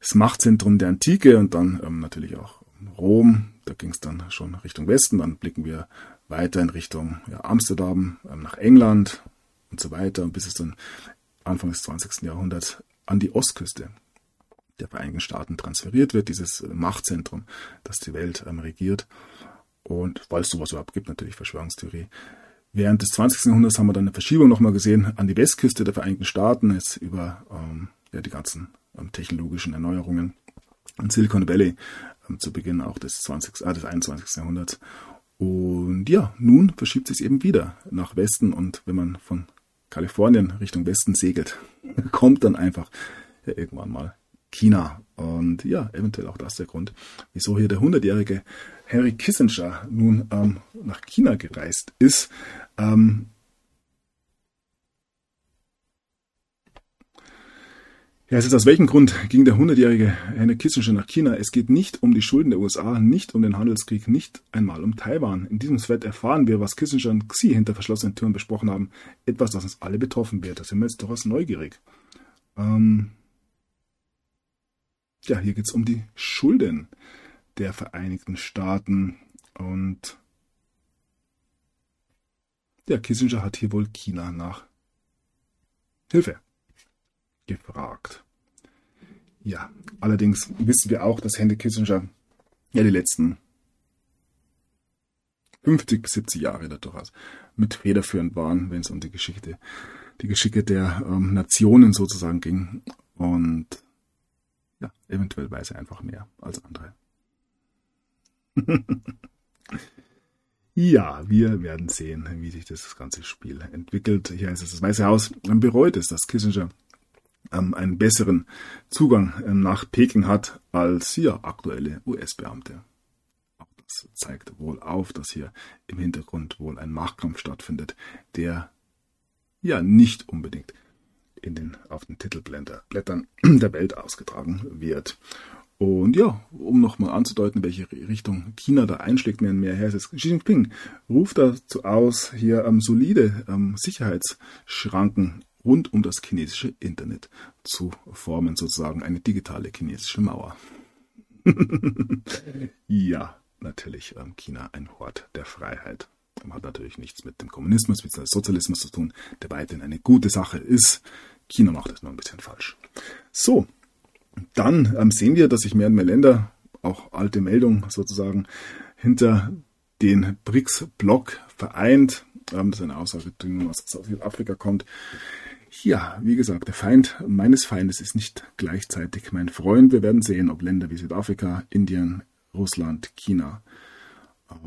das Machtzentrum der Antike und dann ähm, natürlich auch Rom. Da ging es dann schon Richtung Westen. Dann blicken wir weiter in Richtung ja, Amsterdam, ähm, nach England und so weiter, bis es dann Anfang des 20. Jahrhunderts an die Ostküste der Vereinigten Staaten transferiert wird, dieses Machtzentrum, das die Welt ähm, regiert. Und weil es sowas überhaupt gibt, natürlich Verschwörungstheorie. Während des 20. Jahrhunderts haben wir dann eine Verschiebung nochmal gesehen an die Westküste der Vereinigten Staaten, jetzt über ähm, ja, die ganzen ähm, technologischen Erneuerungen in Silicon Valley ähm, zu Beginn auch des, 20, äh, des 21. Jahrhunderts. Und ja, nun verschiebt sich eben wieder nach Westen und wenn man von Kalifornien Richtung Westen segelt, kommt dann einfach ja, irgendwann mal China. Und ja, eventuell auch das der Grund, wieso hier der 100-jährige Henry Kissinger nun ähm, nach China gereist ist. Ähm, Ja, es ist aus welchem Grund ging der 100-jährige Henry Kissinger nach China? Es geht nicht um die Schulden der USA, nicht um den Handelskrieg, nicht einmal um Taiwan. In diesem Thread erfahren wir, was Kissinger und Xi hinter verschlossenen Türen besprochen haben. Etwas, das uns alle betroffen wird. Da sind wir jetzt durchaus neugierig. Ähm ja, hier geht es um die Schulden der Vereinigten Staaten. Und der Kissinger hat hier wohl China nach Hilfe gefragt. Ja, allerdings wissen wir auch, dass Henry Kissinger ja die letzten 50 bis 70 Jahre da durchaus mit federführend waren, wenn es um die Geschichte, die Geschicke der ähm, Nationen sozusagen ging. Und ja, eventuell weiß er einfach mehr als andere. ja, wir werden sehen, wie sich das ganze Spiel entwickelt. Hier ist es das Weiße Haus bereut es, dass Kissinger ähm, einen besseren Zugang ähm, nach Peking hat als hier aktuelle US-Beamte. Auch das zeigt wohl auf, dass hier im Hintergrund wohl ein Machtkampf stattfindet, der ja nicht unbedingt in den, auf den Titelblättern der Welt ausgetragen wird. Und ja, um nochmal anzudeuten, welche Richtung China da einschlägt, mehr und mehr her ist Xi Jinping ruft dazu aus, hier ähm, solide ähm, Sicherheitsschranken rund um das chinesische Internet zu formen, sozusagen eine digitale chinesische Mauer. ja, natürlich ähm, China ein Hort der Freiheit. Hat natürlich nichts mit dem Kommunismus, mit dem Sozialismus zu tun, der weiterhin eine gute Sache ist. China macht es nur ein bisschen falsch. So, dann ähm, sehen wir, dass sich mehr und mehr Länder, auch alte Meldung sozusagen, hinter den BRICS-Block vereint. Ähm, das ist eine Aussage, die nun aus Südafrika kommt. Ja, wie gesagt, der Feind meines Feindes ist nicht gleichzeitig mein Freund. Wir werden sehen, ob Länder wie Südafrika, Indien, Russland, China,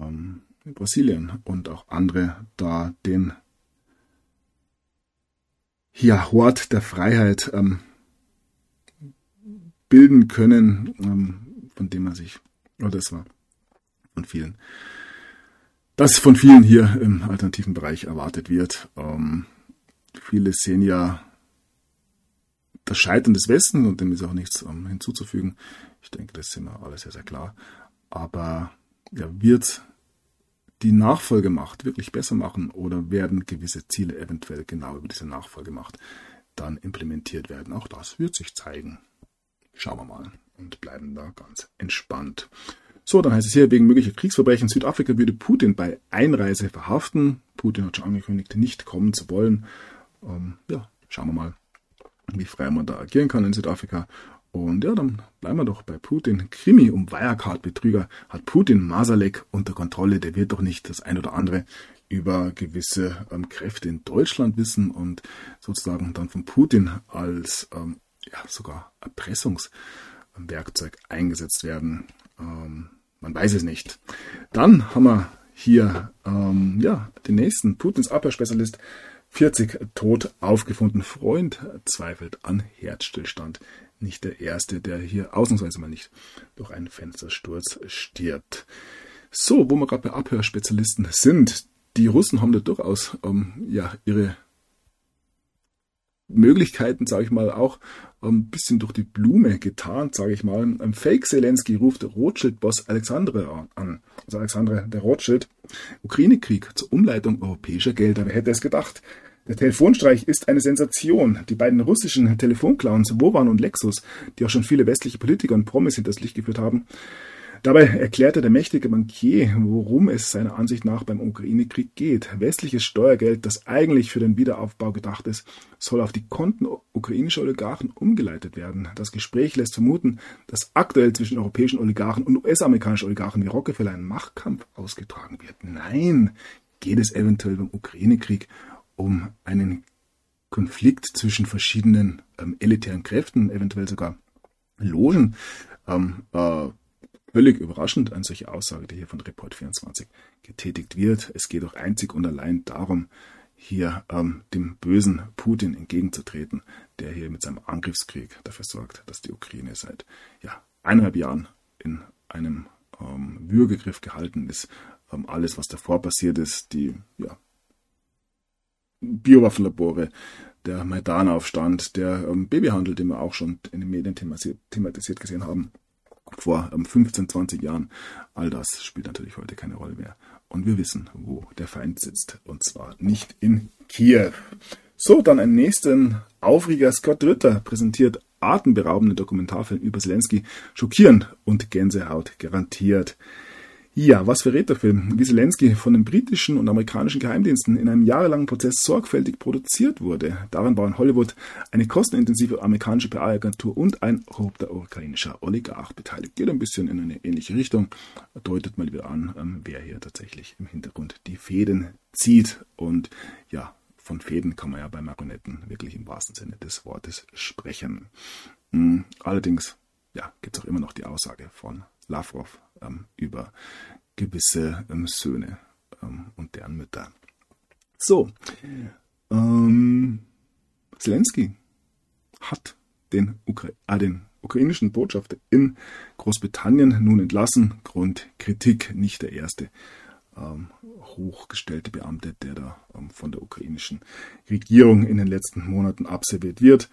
ähm, Brasilien und auch andere da den ja, Hort der Freiheit ähm, bilden können, ähm, von dem man sich, oder das war von vielen, das von vielen hier im alternativen Bereich erwartet wird. Ähm, Viele sehen ja das Scheitern des Westens und dem ist auch nichts um, hinzuzufügen. Ich denke, das ist immer alles sehr, sehr klar. Aber ja, wird die Nachfolgemacht wirklich besser machen oder werden gewisse Ziele eventuell genau über diese Nachfolgemacht dann implementiert werden? Auch das wird sich zeigen. Schauen wir mal und bleiben da ganz entspannt. So, dann heißt es hier, wegen möglicher Kriegsverbrechen Südafrika würde Putin bei Einreise verhaften. Putin hat schon angekündigt, nicht kommen zu wollen ähm, ja, schauen wir mal, wie frei man da agieren kann in Südafrika. Und ja, dann bleiben wir doch bei Putin. Krimi um Wirecard-Betrüger hat Putin Masalek unter Kontrolle. Der wird doch nicht das ein oder andere über gewisse ähm, Kräfte in Deutschland wissen und sozusagen dann von Putin als ähm, ja, sogar Erpressungswerkzeug eingesetzt werden. Ähm, man weiß es nicht. Dann haben wir hier ähm, ja, den nächsten Putins Abhörspezialist 40 tot aufgefunden. Freund zweifelt an Herzstillstand. Nicht der erste, der hier ausnahmsweise mal nicht durch einen Fenstersturz stirbt. So, wo wir gerade bei Abhörspezialisten sind, die Russen haben da durchaus ähm, ja, ihre Möglichkeiten, sage ich mal, auch ein ähm, bisschen durch die Blume getarnt, sage ich mal. Ein Fake Zelensky ruft Rothschild-Boss Alexandre an. Also Alexandre der Rothschild. Ukraine-Krieg zur Umleitung europäischer Gelder. Wer hätte es gedacht? Der Telefonstreich ist eine Sensation. Die beiden russischen Telefonclowns Wovan und Lexus, die auch schon viele westliche Politiker und Promis hinters Licht geführt haben, Dabei erklärte der mächtige Bankier, worum es seiner Ansicht nach beim Ukraine-Krieg geht. Westliches Steuergeld, das eigentlich für den Wiederaufbau gedacht ist, soll auf die Konten ukrainischer Oligarchen umgeleitet werden. Das Gespräch lässt vermuten, dass aktuell zwischen europäischen Oligarchen und US-amerikanischen Oligarchen wie Rockefeller ein Machtkampf ausgetragen wird. Nein, geht es eventuell beim Ukraine-Krieg um einen Konflikt zwischen verschiedenen ähm, elitären Kräften, eventuell sogar Logen. Ähm, äh, völlig überraschend eine solche Aussage, die hier von Report 24 getätigt wird. Es geht doch einzig und allein darum, hier ähm, dem bösen Putin entgegenzutreten, der hier mit seinem Angriffskrieg dafür sorgt, dass die Ukraine seit ja, eineinhalb Jahren in einem ähm, Würgegriff gehalten ist. Ähm, alles, was davor passiert ist, die ja, Biowaffenlabore, der Maidan-Aufstand, der ähm, Babyhandel, den wir auch schon in den Medien thematisiert gesehen haben, vor 15, ähm, 20 Jahren. All das spielt natürlich heute keine Rolle mehr. Und wir wissen, wo der Feind sitzt. Und zwar nicht in Kiew. So, dann ein nächsten Aufreger. Scott Ritter präsentiert atemberaubende Dokumentarfilm über Zelensky. Schockierend und Gänsehaut garantiert. Ja, was verrät der Film? Wie Zelensky von den britischen und amerikanischen Geheimdiensten in einem jahrelangen Prozess sorgfältig produziert wurde. Daran waren Hollywood, eine kostenintensive amerikanische PR-Agentur und ein korrupter ukrainischer Oligarch beteiligt. Geht ein bisschen in eine ähnliche Richtung. Deutet mal wieder an, ähm, wer hier tatsächlich im Hintergrund die Fäden zieht. Und ja, von Fäden kann man ja bei Marionetten wirklich im wahrsten Sinne des Wortes sprechen. Hm, allerdings, ja, gibt es auch immer noch die Aussage von Lavrov über gewisse ähm, Söhne ähm, und deren Mütter. So, ähm, Zelensky hat den, Ukra äh, den ukrainischen Botschafter in Großbritannien nun entlassen. Grund Kritik, nicht der erste ähm, hochgestellte Beamte, der da ähm, von der ukrainischen Regierung in den letzten Monaten abserviert wird.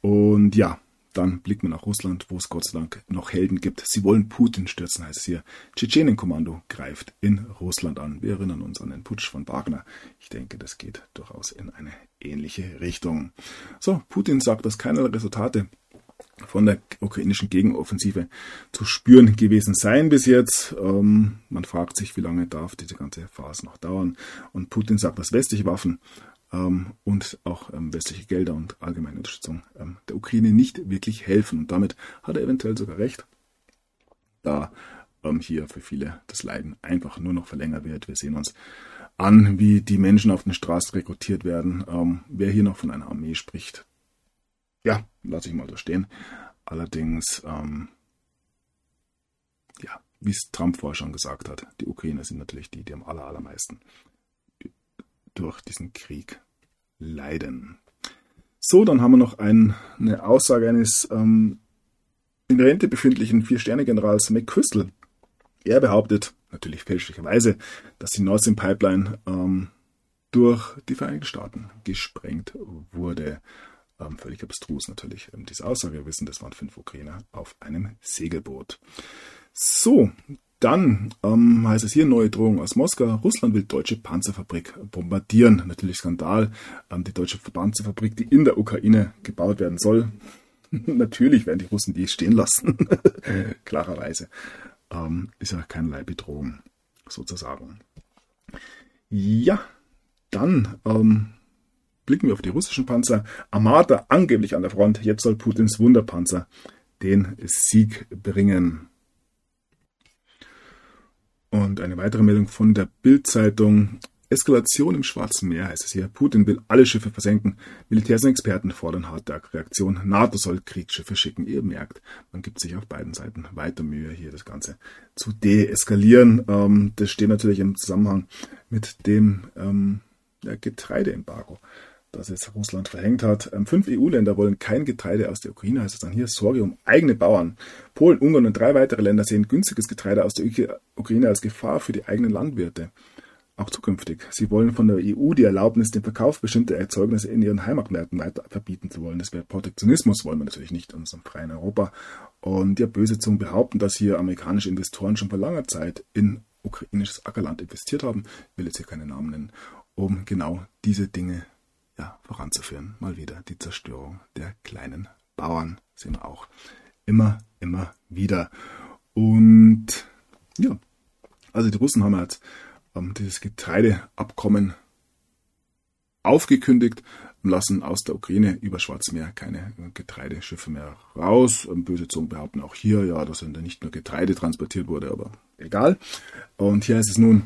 Und ja, dann blickt man nach Russland, wo es Gott sei Dank noch Helden gibt. Sie wollen Putin stürzen, heißt es hier. Tschetschenenkommando greift in Russland an. Wir erinnern uns an den Putsch von Wagner. Ich denke, das geht durchaus in eine ähnliche Richtung. So, Putin sagt, dass keinerlei Resultate von der ukrainischen Gegenoffensive zu spüren gewesen seien bis jetzt. Ähm, man fragt sich, wie lange darf diese ganze Phase noch dauern. Und Putin sagt, dass westliche Waffen und auch ähm, westliche Gelder und allgemeine Unterstützung ähm, der Ukraine nicht wirklich helfen. Und damit hat er eventuell sogar recht, da ähm, hier für viele das Leiden einfach nur noch verlängert wird. Wir sehen uns an, wie die Menschen auf den Straßen rekrutiert werden. Ähm, wer hier noch von einer Armee spricht, ja, lasse ich mal so stehen. Allerdings, ähm, ja, wie es Trump vorher schon gesagt hat, die Ukrainer sind natürlich die, die am aller, allermeisten durch diesen Krieg leiden. So, dann haben wir noch ein, eine Aussage eines ähm, in Rente befindlichen Vier-Sterne-Generals McChrystal. Er behauptet, natürlich fälschlicherweise, dass die Nord Stream Pipeline ähm, durch die Vereinigten Staaten gesprengt wurde. Ähm, völlig abstrus natürlich ähm, diese Aussage. Wir wissen, das waren fünf Ukrainer auf einem Segelboot. So, dann ähm, heißt es hier neue Drohung aus Moskau. Russland will deutsche Panzerfabrik bombardieren. Natürlich Skandal. Ähm, die deutsche Panzerfabrik, die in der Ukraine gebaut werden soll. Natürlich werden die Russen die stehen lassen. Klarerweise. Ähm, ist ja keinerlei Bedrohung, sozusagen. Ja, dann ähm, blicken wir auf die russischen Panzer. Armada angeblich an der Front. Jetzt soll Putins Wunderpanzer den Sieg bringen. Und eine weitere Meldung von der Bild-Zeitung. Eskalation im Schwarzen Meer heißt es hier. Putin will alle Schiffe versenken. Militärs und Experten fordern harte Reaktion. NATO soll Kriegsschiffe schicken. Ihr merkt, man gibt sich auf beiden Seiten weiter Mühe, hier das Ganze zu deeskalieren. Ähm, das steht natürlich im Zusammenhang mit dem ähm, Getreideembargo das es Russland verhängt hat. Ähm, fünf EU-Länder wollen kein Getreide aus der Ukraine, heißt es dann hier. Sorge um eigene Bauern. Polen, Ungarn und drei weitere Länder sehen günstiges Getreide aus der Ukraine als Gefahr für die eigenen Landwirte. Auch zukünftig. Sie wollen von der EU die Erlaubnis, den Verkauf bestimmter Erzeugnisse in ihren Heimatmärkten weiter verbieten zu wollen. Das wäre Protektionismus, wollen wir natürlich nicht in unserem freien Europa. Und ja, böse Zungen behaupten, dass hier amerikanische Investoren schon vor langer Zeit in ukrainisches Ackerland investiert haben. Ich will jetzt hier keine Namen nennen, um genau diese Dinge ja, voranzuführen. Mal wieder die Zerstörung der kleinen Bauern sehen wir auch immer, immer wieder. Und ja, also die Russen haben jetzt ähm, dieses Getreideabkommen aufgekündigt, lassen aus der Ukraine über Schwarzmeer keine Getreideschiffe mehr raus. Ähm, böse Zungen behaupten auch hier, ja, dass da nicht nur Getreide transportiert wurde, aber egal. Und hier ist es nun,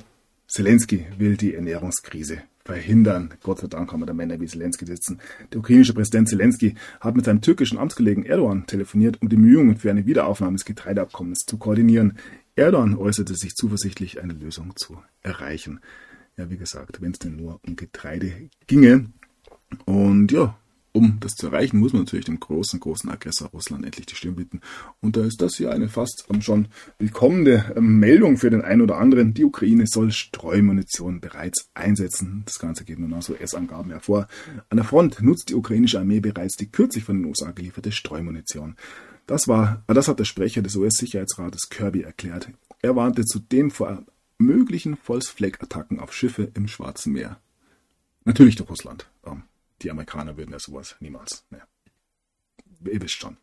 Zelensky will die Ernährungskrise verhindern. Gott sei Dank haben wir da Männer wie Zelensky sitzen. Der ukrainische Präsident Zelensky hat mit seinem türkischen Amtskollegen Erdogan telefoniert, um die Bemühungen für eine Wiederaufnahme des Getreideabkommens zu koordinieren. Erdogan äußerte sich zuversichtlich, eine Lösung zu erreichen. Ja, wie gesagt, wenn es denn nur um Getreide ginge. Und ja, um das zu erreichen, muss man natürlich dem großen, großen Aggressor Russland endlich die Stirn bieten. Und da ist das hier eine fast schon willkommene ähm, Meldung für den einen oder anderen. Die Ukraine soll Streumunition bereits einsetzen. Das Ganze geht nun aus US-Angaben hervor. An der Front nutzt die ukrainische Armee bereits die kürzlich von den USA gelieferte Streumunition. Das war, das hat der Sprecher des US-Sicherheitsrates Kirby erklärt. Er warnte zudem vor möglichen Volksfleckattacken auf Schiffe im Schwarzen Meer. Natürlich durch Russland. Die Amerikaner würden ja sowas niemals. Ne. Ihr wisst schon.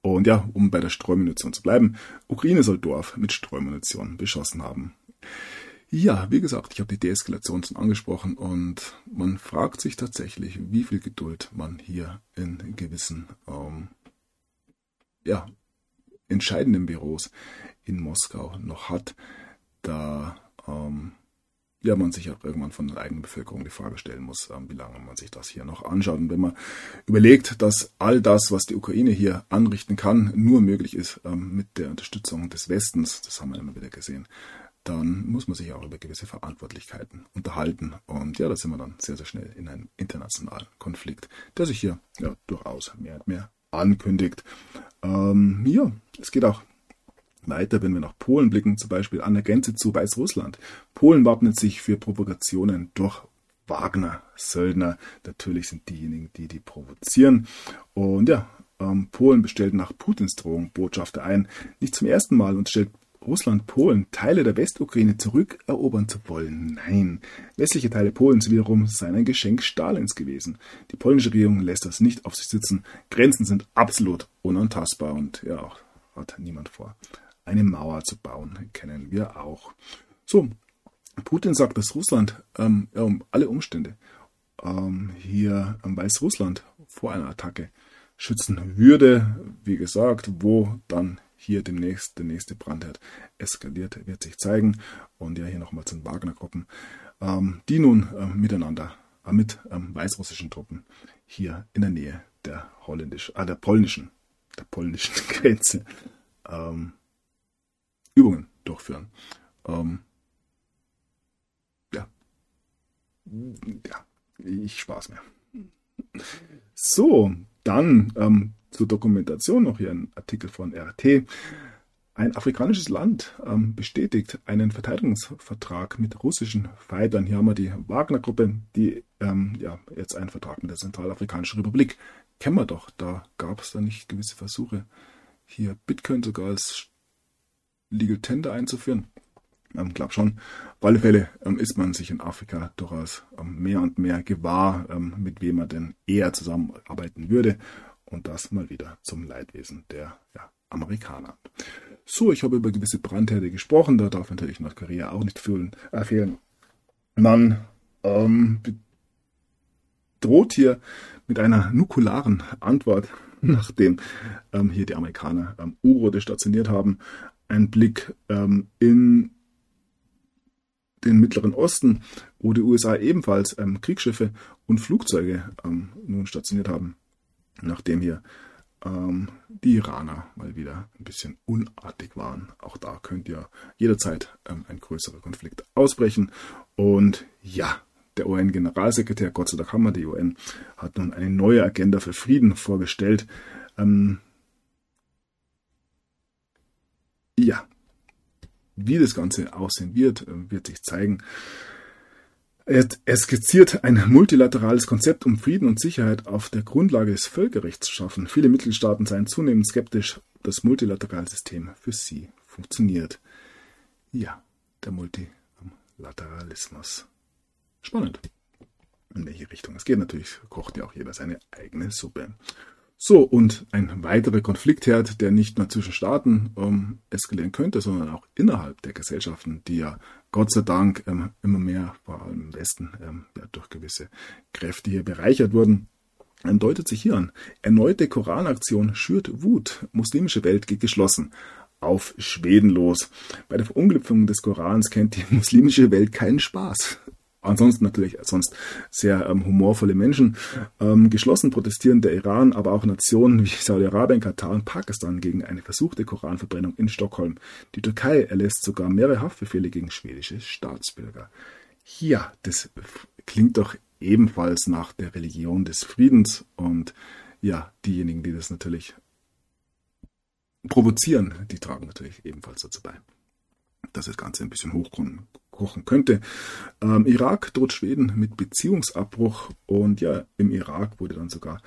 Und ja, um bei der Streumunition zu bleiben, Ukraine soll Dorf mit Streumunition beschossen haben. Ja, wie gesagt, ich habe die Deeskalation schon angesprochen und man fragt sich tatsächlich, wie viel Geduld man hier in gewissen ähm, ja, entscheidenden Büros in Moskau noch hat, da ähm, ja, man sich auch irgendwann von der eigenen Bevölkerung die Frage stellen muss, ähm, wie lange man sich das hier noch anschaut. Und wenn man überlegt, dass all das, was die Ukraine hier anrichten kann, nur möglich ist ähm, mit der Unterstützung des Westens, das haben wir immer wieder gesehen, dann muss man sich auch über gewisse Verantwortlichkeiten unterhalten. Und ja, da sind wir dann sehr, sehr schnell in einem internationalen Konflikt, der sich hier ja durchaus mehr und mehr ankündigt. Ähm, ja, es geht auch weiter, wenn wir nach Polen blicken, zum Beispiel an der Grenze zu Weißrussland. Polen wappnet sich für Provokationen durch Wagner, Söldner. Natürlich sind diejenigen, die die provozieren. Und ja, ähm, Polen bestellt nach Putins Drohung Botschafter ein. Nicht zum ersten Mal und stellt Russland Polen Teile der Westukraine zurückerobern zu wollen. Nein, westliche Teile Polens wiederum seien ein Geschenk Stalins gewesen. Die polnische Regierung lässt das nicht auf sich sitzen. Grenzen sind absolut unantastbar und ja, auch hat niemand vor eine Mauer zu bauen, kennen wir auch. So, Putin sagt, dass Russland ähm, ja, um alle Umstände ähm, hier ähm, Weißrussland vor einer Attacke schützen würde. Wie gesagt, wo dann hier demnächst der nächste Brandherd eskaliert, wird sich zeigen. Und ja, hier nochmal zu den Wagner-Gruppen, ähm, die nun ähm, miteinander, äh, mit ähm, weißrussischen Truppen hier in der Nähe der holländisch, äh, der polnischen, der polnischen Grenze ähm, Übungen durchführen. Ähm, ja. Ja, ich Spaß mehr. So, dann ähm, zur Dokumentation noch hier ein Artikel von RT. Ein afrikanisches Land ähm, bestätigt einen Verteidigungsvertrag mit russischen Fightern. Hier haben wir die Wagner-Gruppe, die ähm, ja, jetzt einen Vertrag mit der Zentralafrikanischen Republik. Kennen wir doch, da gab es da nicht gewisse Versuche, hier Bitcoin sogar als Legal Tender einzuführen. Ähm, glaube schon. Auf alle Fälle ähm, ist man sich in Afrika durchaus ähm, mehr und mehr gewahr, ähm, mit wem man denn eher zusammenarbeiten würde. Und das mal wieder zum Leidwesen der ja, Amerikaner. So, ich habe über gewisse Brandherde gesprochen. Da darf natürlich Nordkorea auch nicht fehlen. Äh, fehlen. Man ähm, droht hier mit einer nukularen Antwort nachdem ähm, hier die Amerikaner ähm, U-Boote stationiert haben. Ein Blick ähm, in den Mittleren Osten, wo die USA ebenfalls ähm, Kriegsschiffe und Flugzeuge ähm, nun stationiert haben, nachdem hier ähm, die Iraner mal wieder ein bisschen unartig waren. Auch da könnte ja jederzeit ähm, ein größerer Konflikt ausbrechen. Und ja, der UN-Generalsekretär, Gott sei Dank haben wir die UN, hat nun eine neue Agenda für Frieden vorgestellt. Ähm, ja, wie das Ganze aussehen wird, äh, wird sich zeigen. Er skizziert ein multilaterales Konzept, um Frieden und Sicherheit auf der Grundlage des Völkerrechts zu schaffen. Viele Mitgliedstaaten seien zunehmend skeptisch, ob das multilaterale System für sie funktioniert. Ja, der Multilateralismus. Spannend. In welche Richtung es geht. Natürlich kocht ja auch jeder seine eigene Suppe. So, und ein weiterer Konfliktherd, der nicht nur zwischen Staaten ähm, eskalieren könnte, sondern auch innerhalb der Gesellschaften, die ja Gott sei Dank ähm, immer mehr, vor allem im Westen, ähm, ja, durch gewisse Kräfte hier bereichert wurden, deutet sich hier an. Erneute Koranaktion schürt Wut. Muslimische Welt geht geschlossen. Auf Schweden los. Bei der Verunglückung des Korans kennt die muslimische Welt keinen Spaß ansonsten natürlich sonst sehr ähm, humorvolle Menschen. Ähm, geschlossen protestieren der Iran, aber auch Nationen wie Saudi-Arabien, Katar und Pakistan gegen eine versuchte Koranverbrennung in Stockholm. Die Türkei erlässt sogar mehrere Haftbefehle gegen schwedische Staatsbürger. Ja, das klingt doch ebenfalls nach der Religion des Friedens und ja, diejenigen, die das natürlich provozieren, die tragen natürlich ebenfalls dazu bei dass das Ganze ein bisschen hochkommen kochen könnte. Ähm, Irak droht Schweden mit Beziehungsabbruch und ja, im Irak wurde dann sogar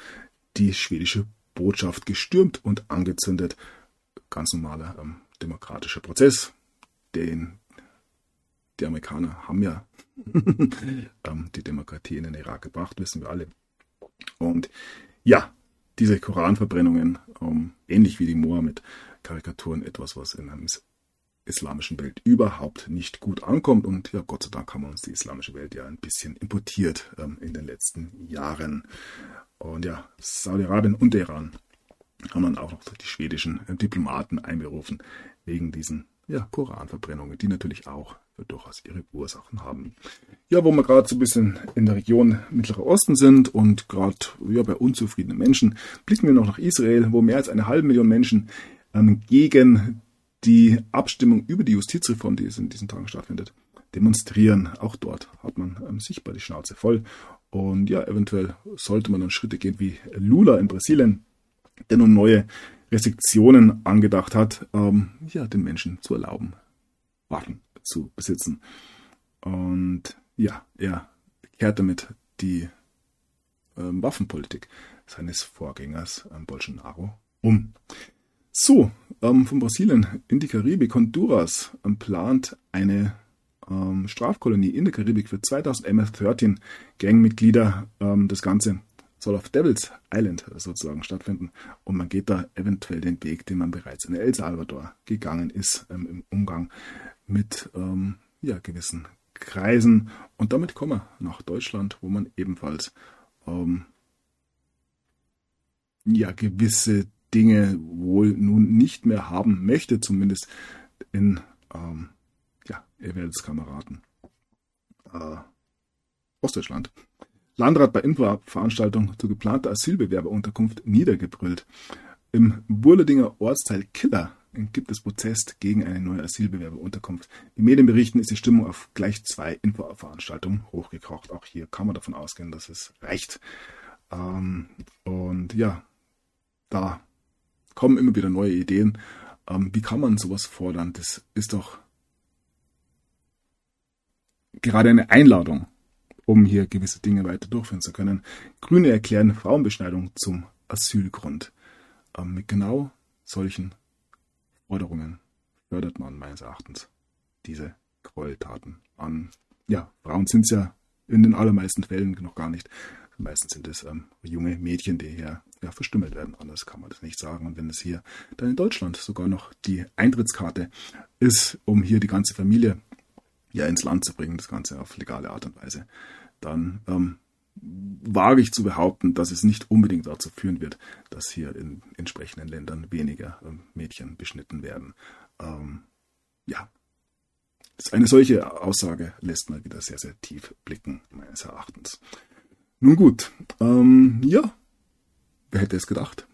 die schwedische Botschaft gestürmt und angezündet. Ganz normaler ähm, demokratischer Prozess, den die Amerikaner haben ja ähm, die Demokratie in den Irak gebracht, wissen wir alle. Und ja, diese Koranverbrennungen, ähm, ähnlich wie die Mohammed-Karikaturen, etwas, was in einem islamischen Welt überhaupt nicht gut ankommt. Und ja, Gott sei Dank haben wir uns die islamische Welt ja ein bisschen importiert ähm, in den letzten Jahren. Und ja, Saudi-Arabien und Iran haben dann auch noch die schwedischen äh, Diplomaten einberufen wegen diesen ja, Koranverbrennungen, die natürlich auch durchaus ihre Ursachen haben. Ja, wo wir gerade so ein bisschen in der Region Mittlerer Osten sind und gerade ja, bei unzufriedenen Menschen, blicken wir noch nach Israel, wo mehr als eine halbe Million Menschen ähm, gegen die Abstimmung über die Justizreform, die in diesen Tagen stattfindet, demonstrieren. Auch dort hat man ähm, sichtbar die Schnauze voll. Und ja, eventuell sollte man dann Schritte gehen wie Lula in Brasilien, der nun neue Restriktionen angedacht hat, ähm, ja, den Menschen zu erlauben, Waffen zu besitzen. Und ja, er kehrt damit die ähm, Waffenpolitik seines Vorgängers ähm, Bolsonaro um. So, ähm, von Brasilien in die Karibik. Honduras ähm, plant eine ähm, Strafkolonie in der Karibik für 2000 MS-13 Gangmitglieder. Ähm, das Ganze soll auf Devil's Island sozusagen stattfinden. Und man geht da eventuell den Weg, den man bereits in El Salvador gegangen ist, ähm, im Umgang mit ähm, ja, gewissen Kreisen. Und damit kommen wir nach Deutschland, wo man ebenfalls ja, gewisse Dinge wohl nun nicht mehr haben möchte, zumindest in, ähm, ja, ihr werdet es Kameraden, äh, Ostdeutschland. Landrat bei Infoveranstaltung zur geplanter Asylbewerberunterkunft niedergebrüllt. Im Burledinger Ortsteil Killer gibt es Protest gegen eine neue Asylbewerberunterkunft. Die Medien berichten, ist die Stimmung auf gleich zwei Infoveranstaltungen hochgekocht. Auch hier kann man davon ausgehen, dass es reicht. Ähm, und ja, da kommen immer wieder neue Ideen. Ähm, wie kann man sowas fordern? Das ist doch gerade eine Einladung, um hier gewisse Dinge weiter durchführen zu können. Grüne erklären Frauenbeschneidung zum Asylgrund. Ähm, mit genau solchen Forderungen fördert man meines Erachtens diese Gräueltaten an. Ja, Frauen sind es ja in den allermeisten Fällen noch gar nicht. Meistens sind es ähm, junge Mädchen, die hier ja, verstümmelt werden. Anders kann man das nicht sagen. Und wenn es hier dann in Deutschland sogar noch die Eintrittskarte ist, um hier die ganze Familie ja ins Land zu bringen, das Ganze auf legale Art und Weise, dann ähm, wage ich zu behaupten, dass es nicht unbedingt dazu führen wird, dass hier in entsprechenden Ländern weniger ähm, Mädchen beschnitten werden. Ähm, ja, eine solche Aussage lässt mal wieder sehr, sehr tief blicken, meines Erachtens. Nun gut, ähm, ja, wer hätte es gedacht?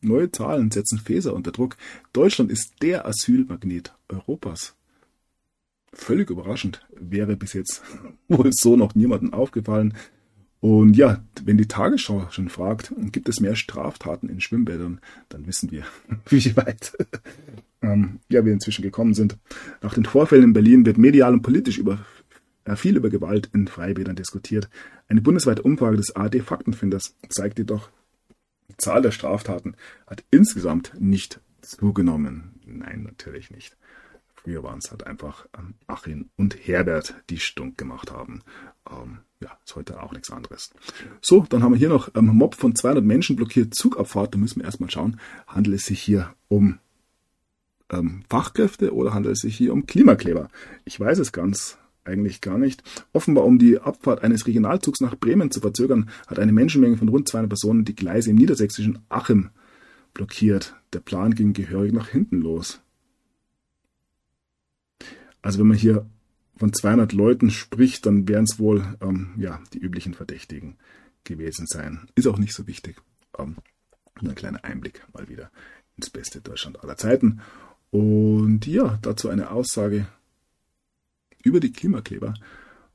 Neue Zahlen setzen Feser unter Druck. Deutschland ist der Asylmagnet Europas. Völlig überraschend, wäre bis jetzt wohl so noch niemandem aufgefallen. Und ja, wenn die Tagesschau schon fragt, gibt es mehr Straftaten in Schwimmbädern, dann wissen wir, wie weit ähm, ja, wir inzwischen gekommen sind. Nach den Vorfällen in Berlin wird medial und politisch über, äh, viel über Gewalt in Freibädern diskutiert. Eine bundesweite Umfrage des AD Faktenfinders zeigt jedoch, die Zahl der Straftaten hat insgesamt nicht zugenommen. Nein, natürlich nicht. Früher waren es halt einfach ähm, Achim und Herbert, die Stunk gemacht haben. Ähm, ja, ist heute auch nichts anderes. So, dann haben wir hier noch ähm, Mob von 200 Menschen blockiert Zugabfahrt. Da müssen wir erstmal schauen, handelt es sich hier um ähm, Fachkräfte oder handelt es sich hier um Klimakleber? Ich weiß es ganz eigentlich gar nicht. Offenbar, um die Abfahrt eines Regionalzugs nach Bremen zu verzögern, hat eine Menschenmenge von rund 200 Personen die Gleise im niedersächsischen Achim blockiert. Der Plan ging gehörig nach hinten los. Also wenn man hier von 200 Leuten spricht, dann wären es wohl ähm, ja, die üblichen Verdächtigen gewesen sein. Ist auch nicht so wichtig. Ähm, nur ein kleiner Einblick mal wieder ins beste Deutschland aller Zeiten. Und ja, dazu eine Aussage über die Klimakleber.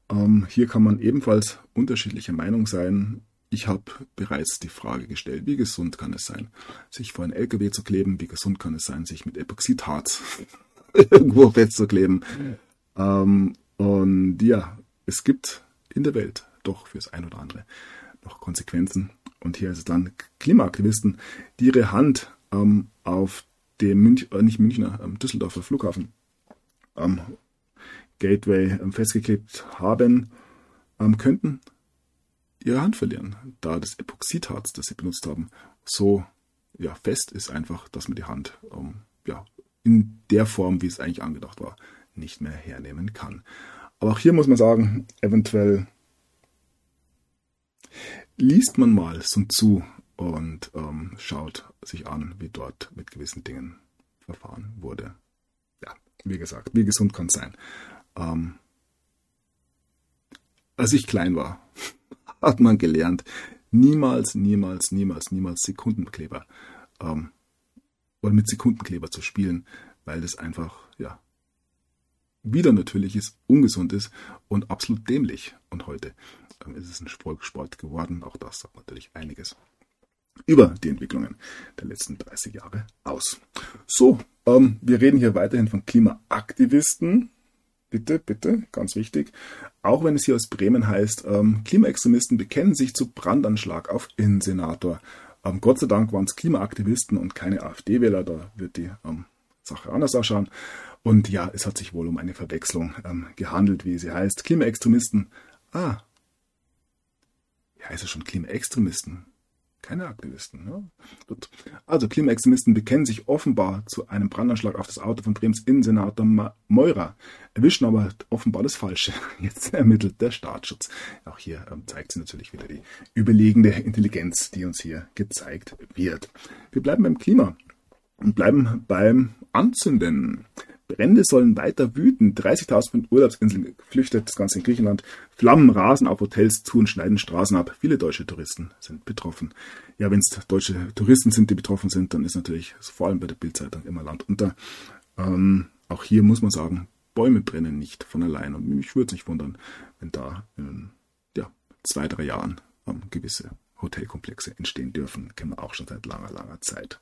Ähm, hier kann man ebenfalls unterschiedlicher Meinung sein. Ich habe bereits die Frage gestellt, wie gesund kann es sein, sich vor einen LKW zu kleben, wie gesund kann es sein, sich mit Epoxidharz irgendwo festzukleben. Ähm, und ja, es gibt in der Welt doch fürs ein oder andere noch Konsequenzen. Und hier ist es dann Klimaaktivisten, die ihre Hand ähm, auf dem Münch, äh, nicht Münchner, ähm, Düsseldorfer Flughafen am Gateway ähm, festgeklebt haben, ähm, könnten ihre Hand verlieren, da das Epoxidharz, das sie benutzt haben, so ja, fest ist einfach, dass man die Hand ähm, ja, in der Form, wie es eigentlich angedacht war, nicht mehr hernehmen kann. Aber auch hier muss man sagen, eventuell liest man mal so zu und ähm, schaut sich an, wie dort mit gewissen Dingen verfahren wurde. Ja, wie gesagt, wie gesund kann es sein. Ähm, als ich klein war, hat man gelernt, niemals, niemals, niemals, niemals Sekundenkleber ähm, oder mit Sekundenkleber zu spielen, weil das einfach, ja, wieder natürlich ist, ungesund ist und absolut dämlich. Und heute ähm, ist es ein Volkssport geworden. Auch das sagt natürlich einiges über die Entwicklungen der letzten 30 Jahre aus. So, ähm, wir reden hier weiterhin von Klimaaktivisten. Bitte, bitte, ganz wichtig. Auch wenn es hier aus Bremen heißt, ähm, Klimaextremisten bekennen sich zu Brandanschlag auf Innensenator. Ähm, Gott sei Dank waren es Klimaaktivisten und keine AfD-Wähler, da wird die ähm, Sache anders ausschauen. Und ja, es hat sich wohl um eine Verwechslung ähm, gehandelt, wie sie heißt. Klimaextremisten. Ah. Wie heißt es schon? Klimaextremisten. Keine Aktivisten. Gut. Also Klimaextremisten bekennen sich offenbar zu einem Brandanschlag auf das Auto von Brems Innensenator Meurer, erwischen aber offenbar das Falsche. Jetzt ermittelt der Staatsschutz. Auch hier ähm, zeigt sie natürlich wieder die überlegende Intelligenz, die uns hier gezeigt wird. Wir bleiben beim Klima und bleiben beim Anzünden. Brände sollen weiter wüten. 30.000 von Urlaubsinseln geflüchtet, das Ganze in Griechenland. Flammen rasen auf Hotels zu und schneiden Straßen ab. Viele deutsche Touristen sind betroffen. Ja, wenn es deutsche Touristen sind, die betroffen sind, dann ist natürlich vor allem bei der Bildzeitung immer Land unter. Ähm, auch hier muss man sagen, Bäume brennen nicht von allein. Und mich würde es nicht wundern, wenn da in ja, zwei, drei Jahren ähm, gewisse Hotelkomplexe entstehen dürfen. Kennen wir auch schon seit langer, langer Zeit.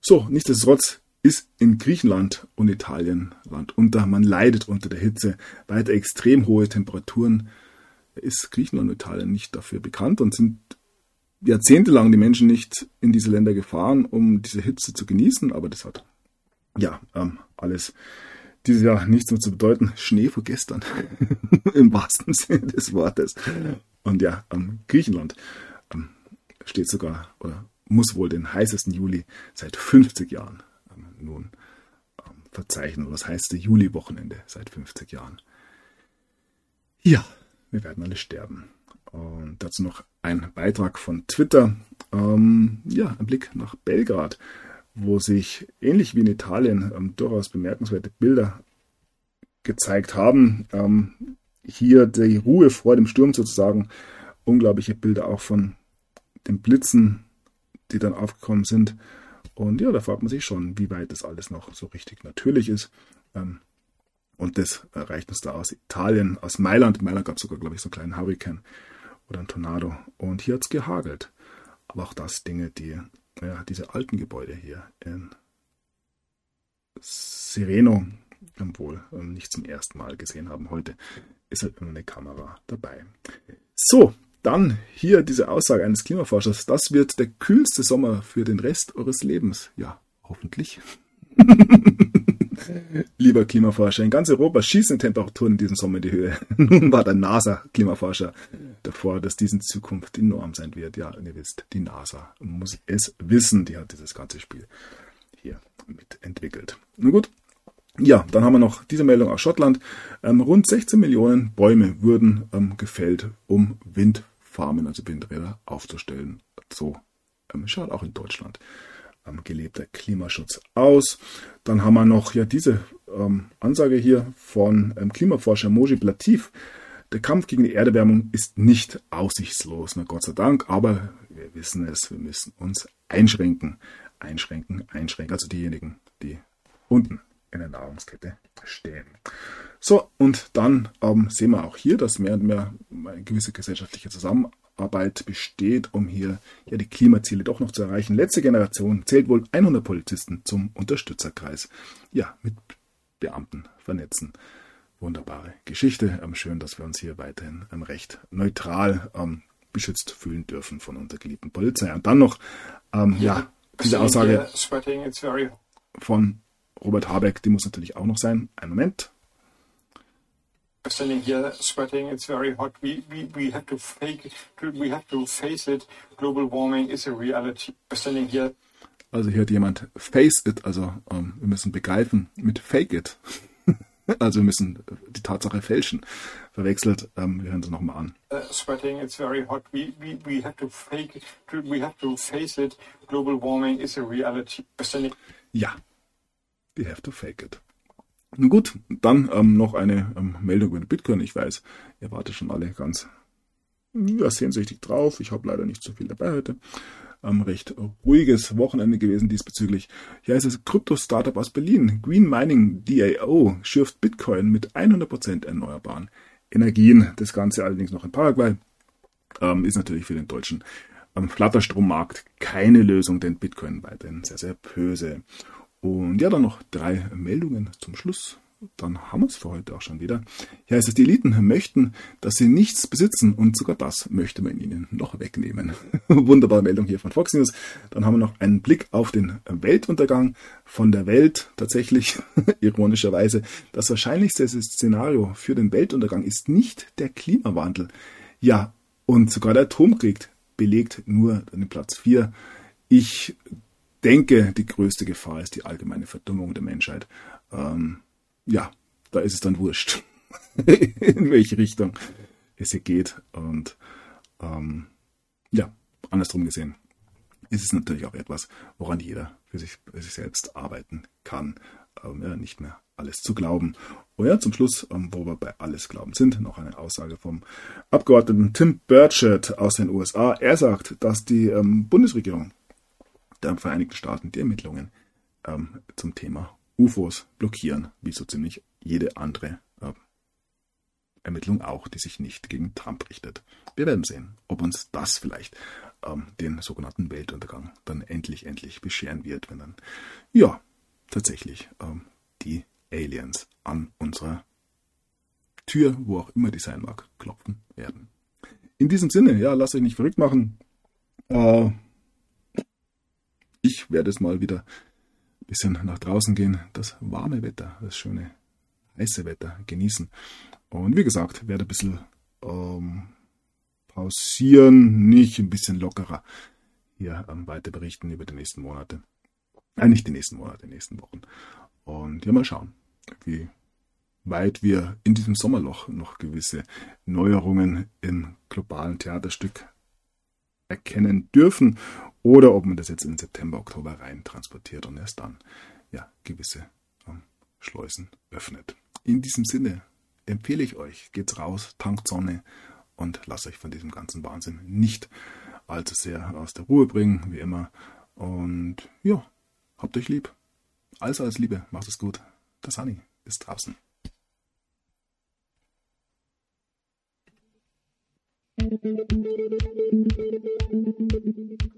So, nichtsdestotrotz ist in Griechenland und Italien Land unter. Man leidet unter der Hitze. Weiter extrem hohe Temperaturen. Ist Griechenland und Italien nicht dafür bekannt und sind jahrzehntelang die Menschen nicht in diese Länder gefahren, um diese Hitze zu genießen. Aber das hat ja ähm, alles dieses Jahr nichts mehr zu bedeuten. Schnee vor gestern. Im wahrsten Sinne des Wortes. Und ja, ähm, Griechenland ähm, steht sogar oder muss wohl den heißesten Juli seit 50 Jahren nun ähm, verzeichnen. Was heißt Juli-Wochenende seit 50 Jahren? Ja, wir werden alle sterben. Und dazu noch ein Beitrag von Twitter. Ähm, ja, ein Blick nach Belgrad, wo sich ähnlich wie in Italien ähm, durchaus bemerkenswerte Bilder gezeigt haben. Ähm, hier die Ruhe vor dem Sturm sozusagen. Unglaubliche Bilder auch von den Blitzen, die dann aufgekommen sind. Und ja, da fragt man sich schon, wie weit das alles noch so richtig natürlich ist. Ähm, und das erreicht uns da aus Italien, aus Mailand. In Mailand gab es sogar, glaube ich, so einen kleinen Hurricane oder ein Tornado. Und hier hat es gehagelt. Aber auch das Dinge, die, ja, diese alten Gebäude hier in Sereno wohl ähm, nicht zum ersten Mal gesehen haben. Heute ist halt immer eine Kamera dabei. So, dann hier diese Aussage eines Klimaforschers. Das wird der kühlste Sommer für den Rest eures Lebens. Ja, hoffentlich. Lieber Klimaforscher, in ganz Europa schießen Temperaturen in diesem Sommer in die Höhe. Nun war der NASA-Klimaforscher davor, dass dies in Zukunft enorm sein wird. Ja, ihr wisst, die NASA muss es wissen. Die hat dieses ganze Spiel hier mitentwickelt. Nun gut. Ja, dann haben wir noch diese Meldung aus Schottland. Ähm, rund 16 Millionen Bäume wurden ähm, gefällt, um Windfarmen, also Windräder, aufzustellen. So ähm, schaut auch in Deutschland gelebter Klimaschutz aus. Dann haben wir noch ja diese ähm, Ansage hier von ähm, Klimaforscher Moji Latif. Der Kampf gegen die Erderwärmung ist nicht aussichtslos, na Gott sei Dank, aber wir wissen es, wir müssen uns einschränken, einschränken, einschränken, also diejenigen, die unten in der Nahrungskette stehen. So, und dann ähm, sehen wir auch hier, dass mehr und mehr eine gewisse gesellschaftliche Zusammenarbeit Arbeit besteht, um hier ja die Klimaziele doch noch zu erreichen. Letzte Generation zählt wohl 100 Polizisten zum Unterstützerkreis. Ja, mit Beamten vernetzen. Wunderbare Geschichte. Ähm, schön, dass wir uns hier weiterhin ähm, recht neutral ähm, beschützt fühlen dürfen von unserer geliebten Polizei. Und dann noch, ähm, ja, diese Aussage von Robert Habeck, die muss natürlich auch noch sein. Ein Moment standing here sweating. It's very hot. We, we, we have to fake it. We have to face it. Global warming is a reality. standing here. Also hier hat jemand face it, also ähm, wir müssen begreifen mit fake it. also wir müssen die Tatsache fälschen. Verwechselt. Ähm, wir hören es nochmal an. Uh, sweating. It's very hot. We, we, we have to fake it. We have to face it. Global warming is a reality. Ja. We have to fake it. Nun gut, dann ähm, noch eine ähm, Meldung über Bitcoin. Ich weiß, ihr wartet schon alle ganz ja, sehnsüchtig drauf. Ich habe leider nicht so viel dabei heute. Ähm, recht ruhiges Wochenende gewesen diesbezüglich. Hier heißt es Krypto-Startup aus Berlin. Green Mining DAO schürft Bitcoin mit 100% erneuerbaren Energien. Das Ganze allerdings noch in Paraguay. Ähm, ist natürlich für den deutschen ähm, Flatterstrommarkt keine Lösung, denn Bitcoin weiterhin sehr, sehr böse. Und ja, dann noch drei Meldungen zum Schluss. Dann haben wir es für heute auch schon wieder. Hier heißt es, die Eliten möchten, dass sie nichts besitzen und sogar das möchte man ihnen noch wegnehmen. Wunderbare Meldung hier von Fox News. Dann haben wir noch einen Blick auf den Weltuntergang von der Welt. Tatsächlich, ironischerweise, das wahrscheinlichste Szenario für den Weltuntergang ist nicht der Klimawandel. Ja, und sogar der Atomkrieg belegt nur den Platz 4. Ich denke, die größte Gefahr ist die allgemeine Verdummung der Menschheit. Ähm, ja, da ist es dann wurscht, in welche Richtung es hier geht. Und ähm, ja, andersrum gesehen ist es natürlich auch etwas, woran jeder für sich, für sich selbst arbeiten kann, ähm, ja, nicht mehr alles zu glauben. Und ja, zum Schluss, ähm, wo wir bei alles glauben sind, noch eine Aussage vom Abgeordneten Tim Burchett aus den USA. Er sagt, dass die ähm, Bundesregierung der Vereinigten Staaten die Ermittlungen ähm, zum Thema UFOs blockieren, wie so ziemlich jede andere äh, Ermittlung auch, die sich nicht gegen Trump richtet. Wir werden sehen, ob uns das vielleicht ähm, den sogenannten Weltuntergang dann endlich, endlich bescheren wird, wenn dann, ja, tatsächlich ähm, die Aliens an unserer Tür, wo auch immer die sein mag, klopfen werden. In diesem Sinne, ja, lasst euch nicht verrückt machen. Äh, ich werde es mal wieder ein bisschen nach draußen gehen, das warme Wetter, das schöne heiße Wetter genießen. Und wie gesagt, werde ein bisschen ähm, pausieren, nicht ein bisschen lockerer hier ähm, weiter berichten über die nächsten Monate. Äh, nicht die nächsten Monate, die nächsten Wochen. Und ja, mal schauen, wie weit wir in diesem Sommerloch noch gewisse Neuerungen im globalen Theaterstück erkennen dürfen oder ob man das jetzt in September, Oktober rein transportiert und erst dann ja gewisse ähm, Schleusen öffnet. In diesem Sinne empfehle ich euch, geht's raus, tankt Sonne und lasst euch von diesem ganzen Wahnsinn nicht allzu sehr aus der Ruhe bringen, wie immer. Und ja, habt euch lieb. Alles, alles Liebe, macht es gut. Das Honey ist draußen. Thank you.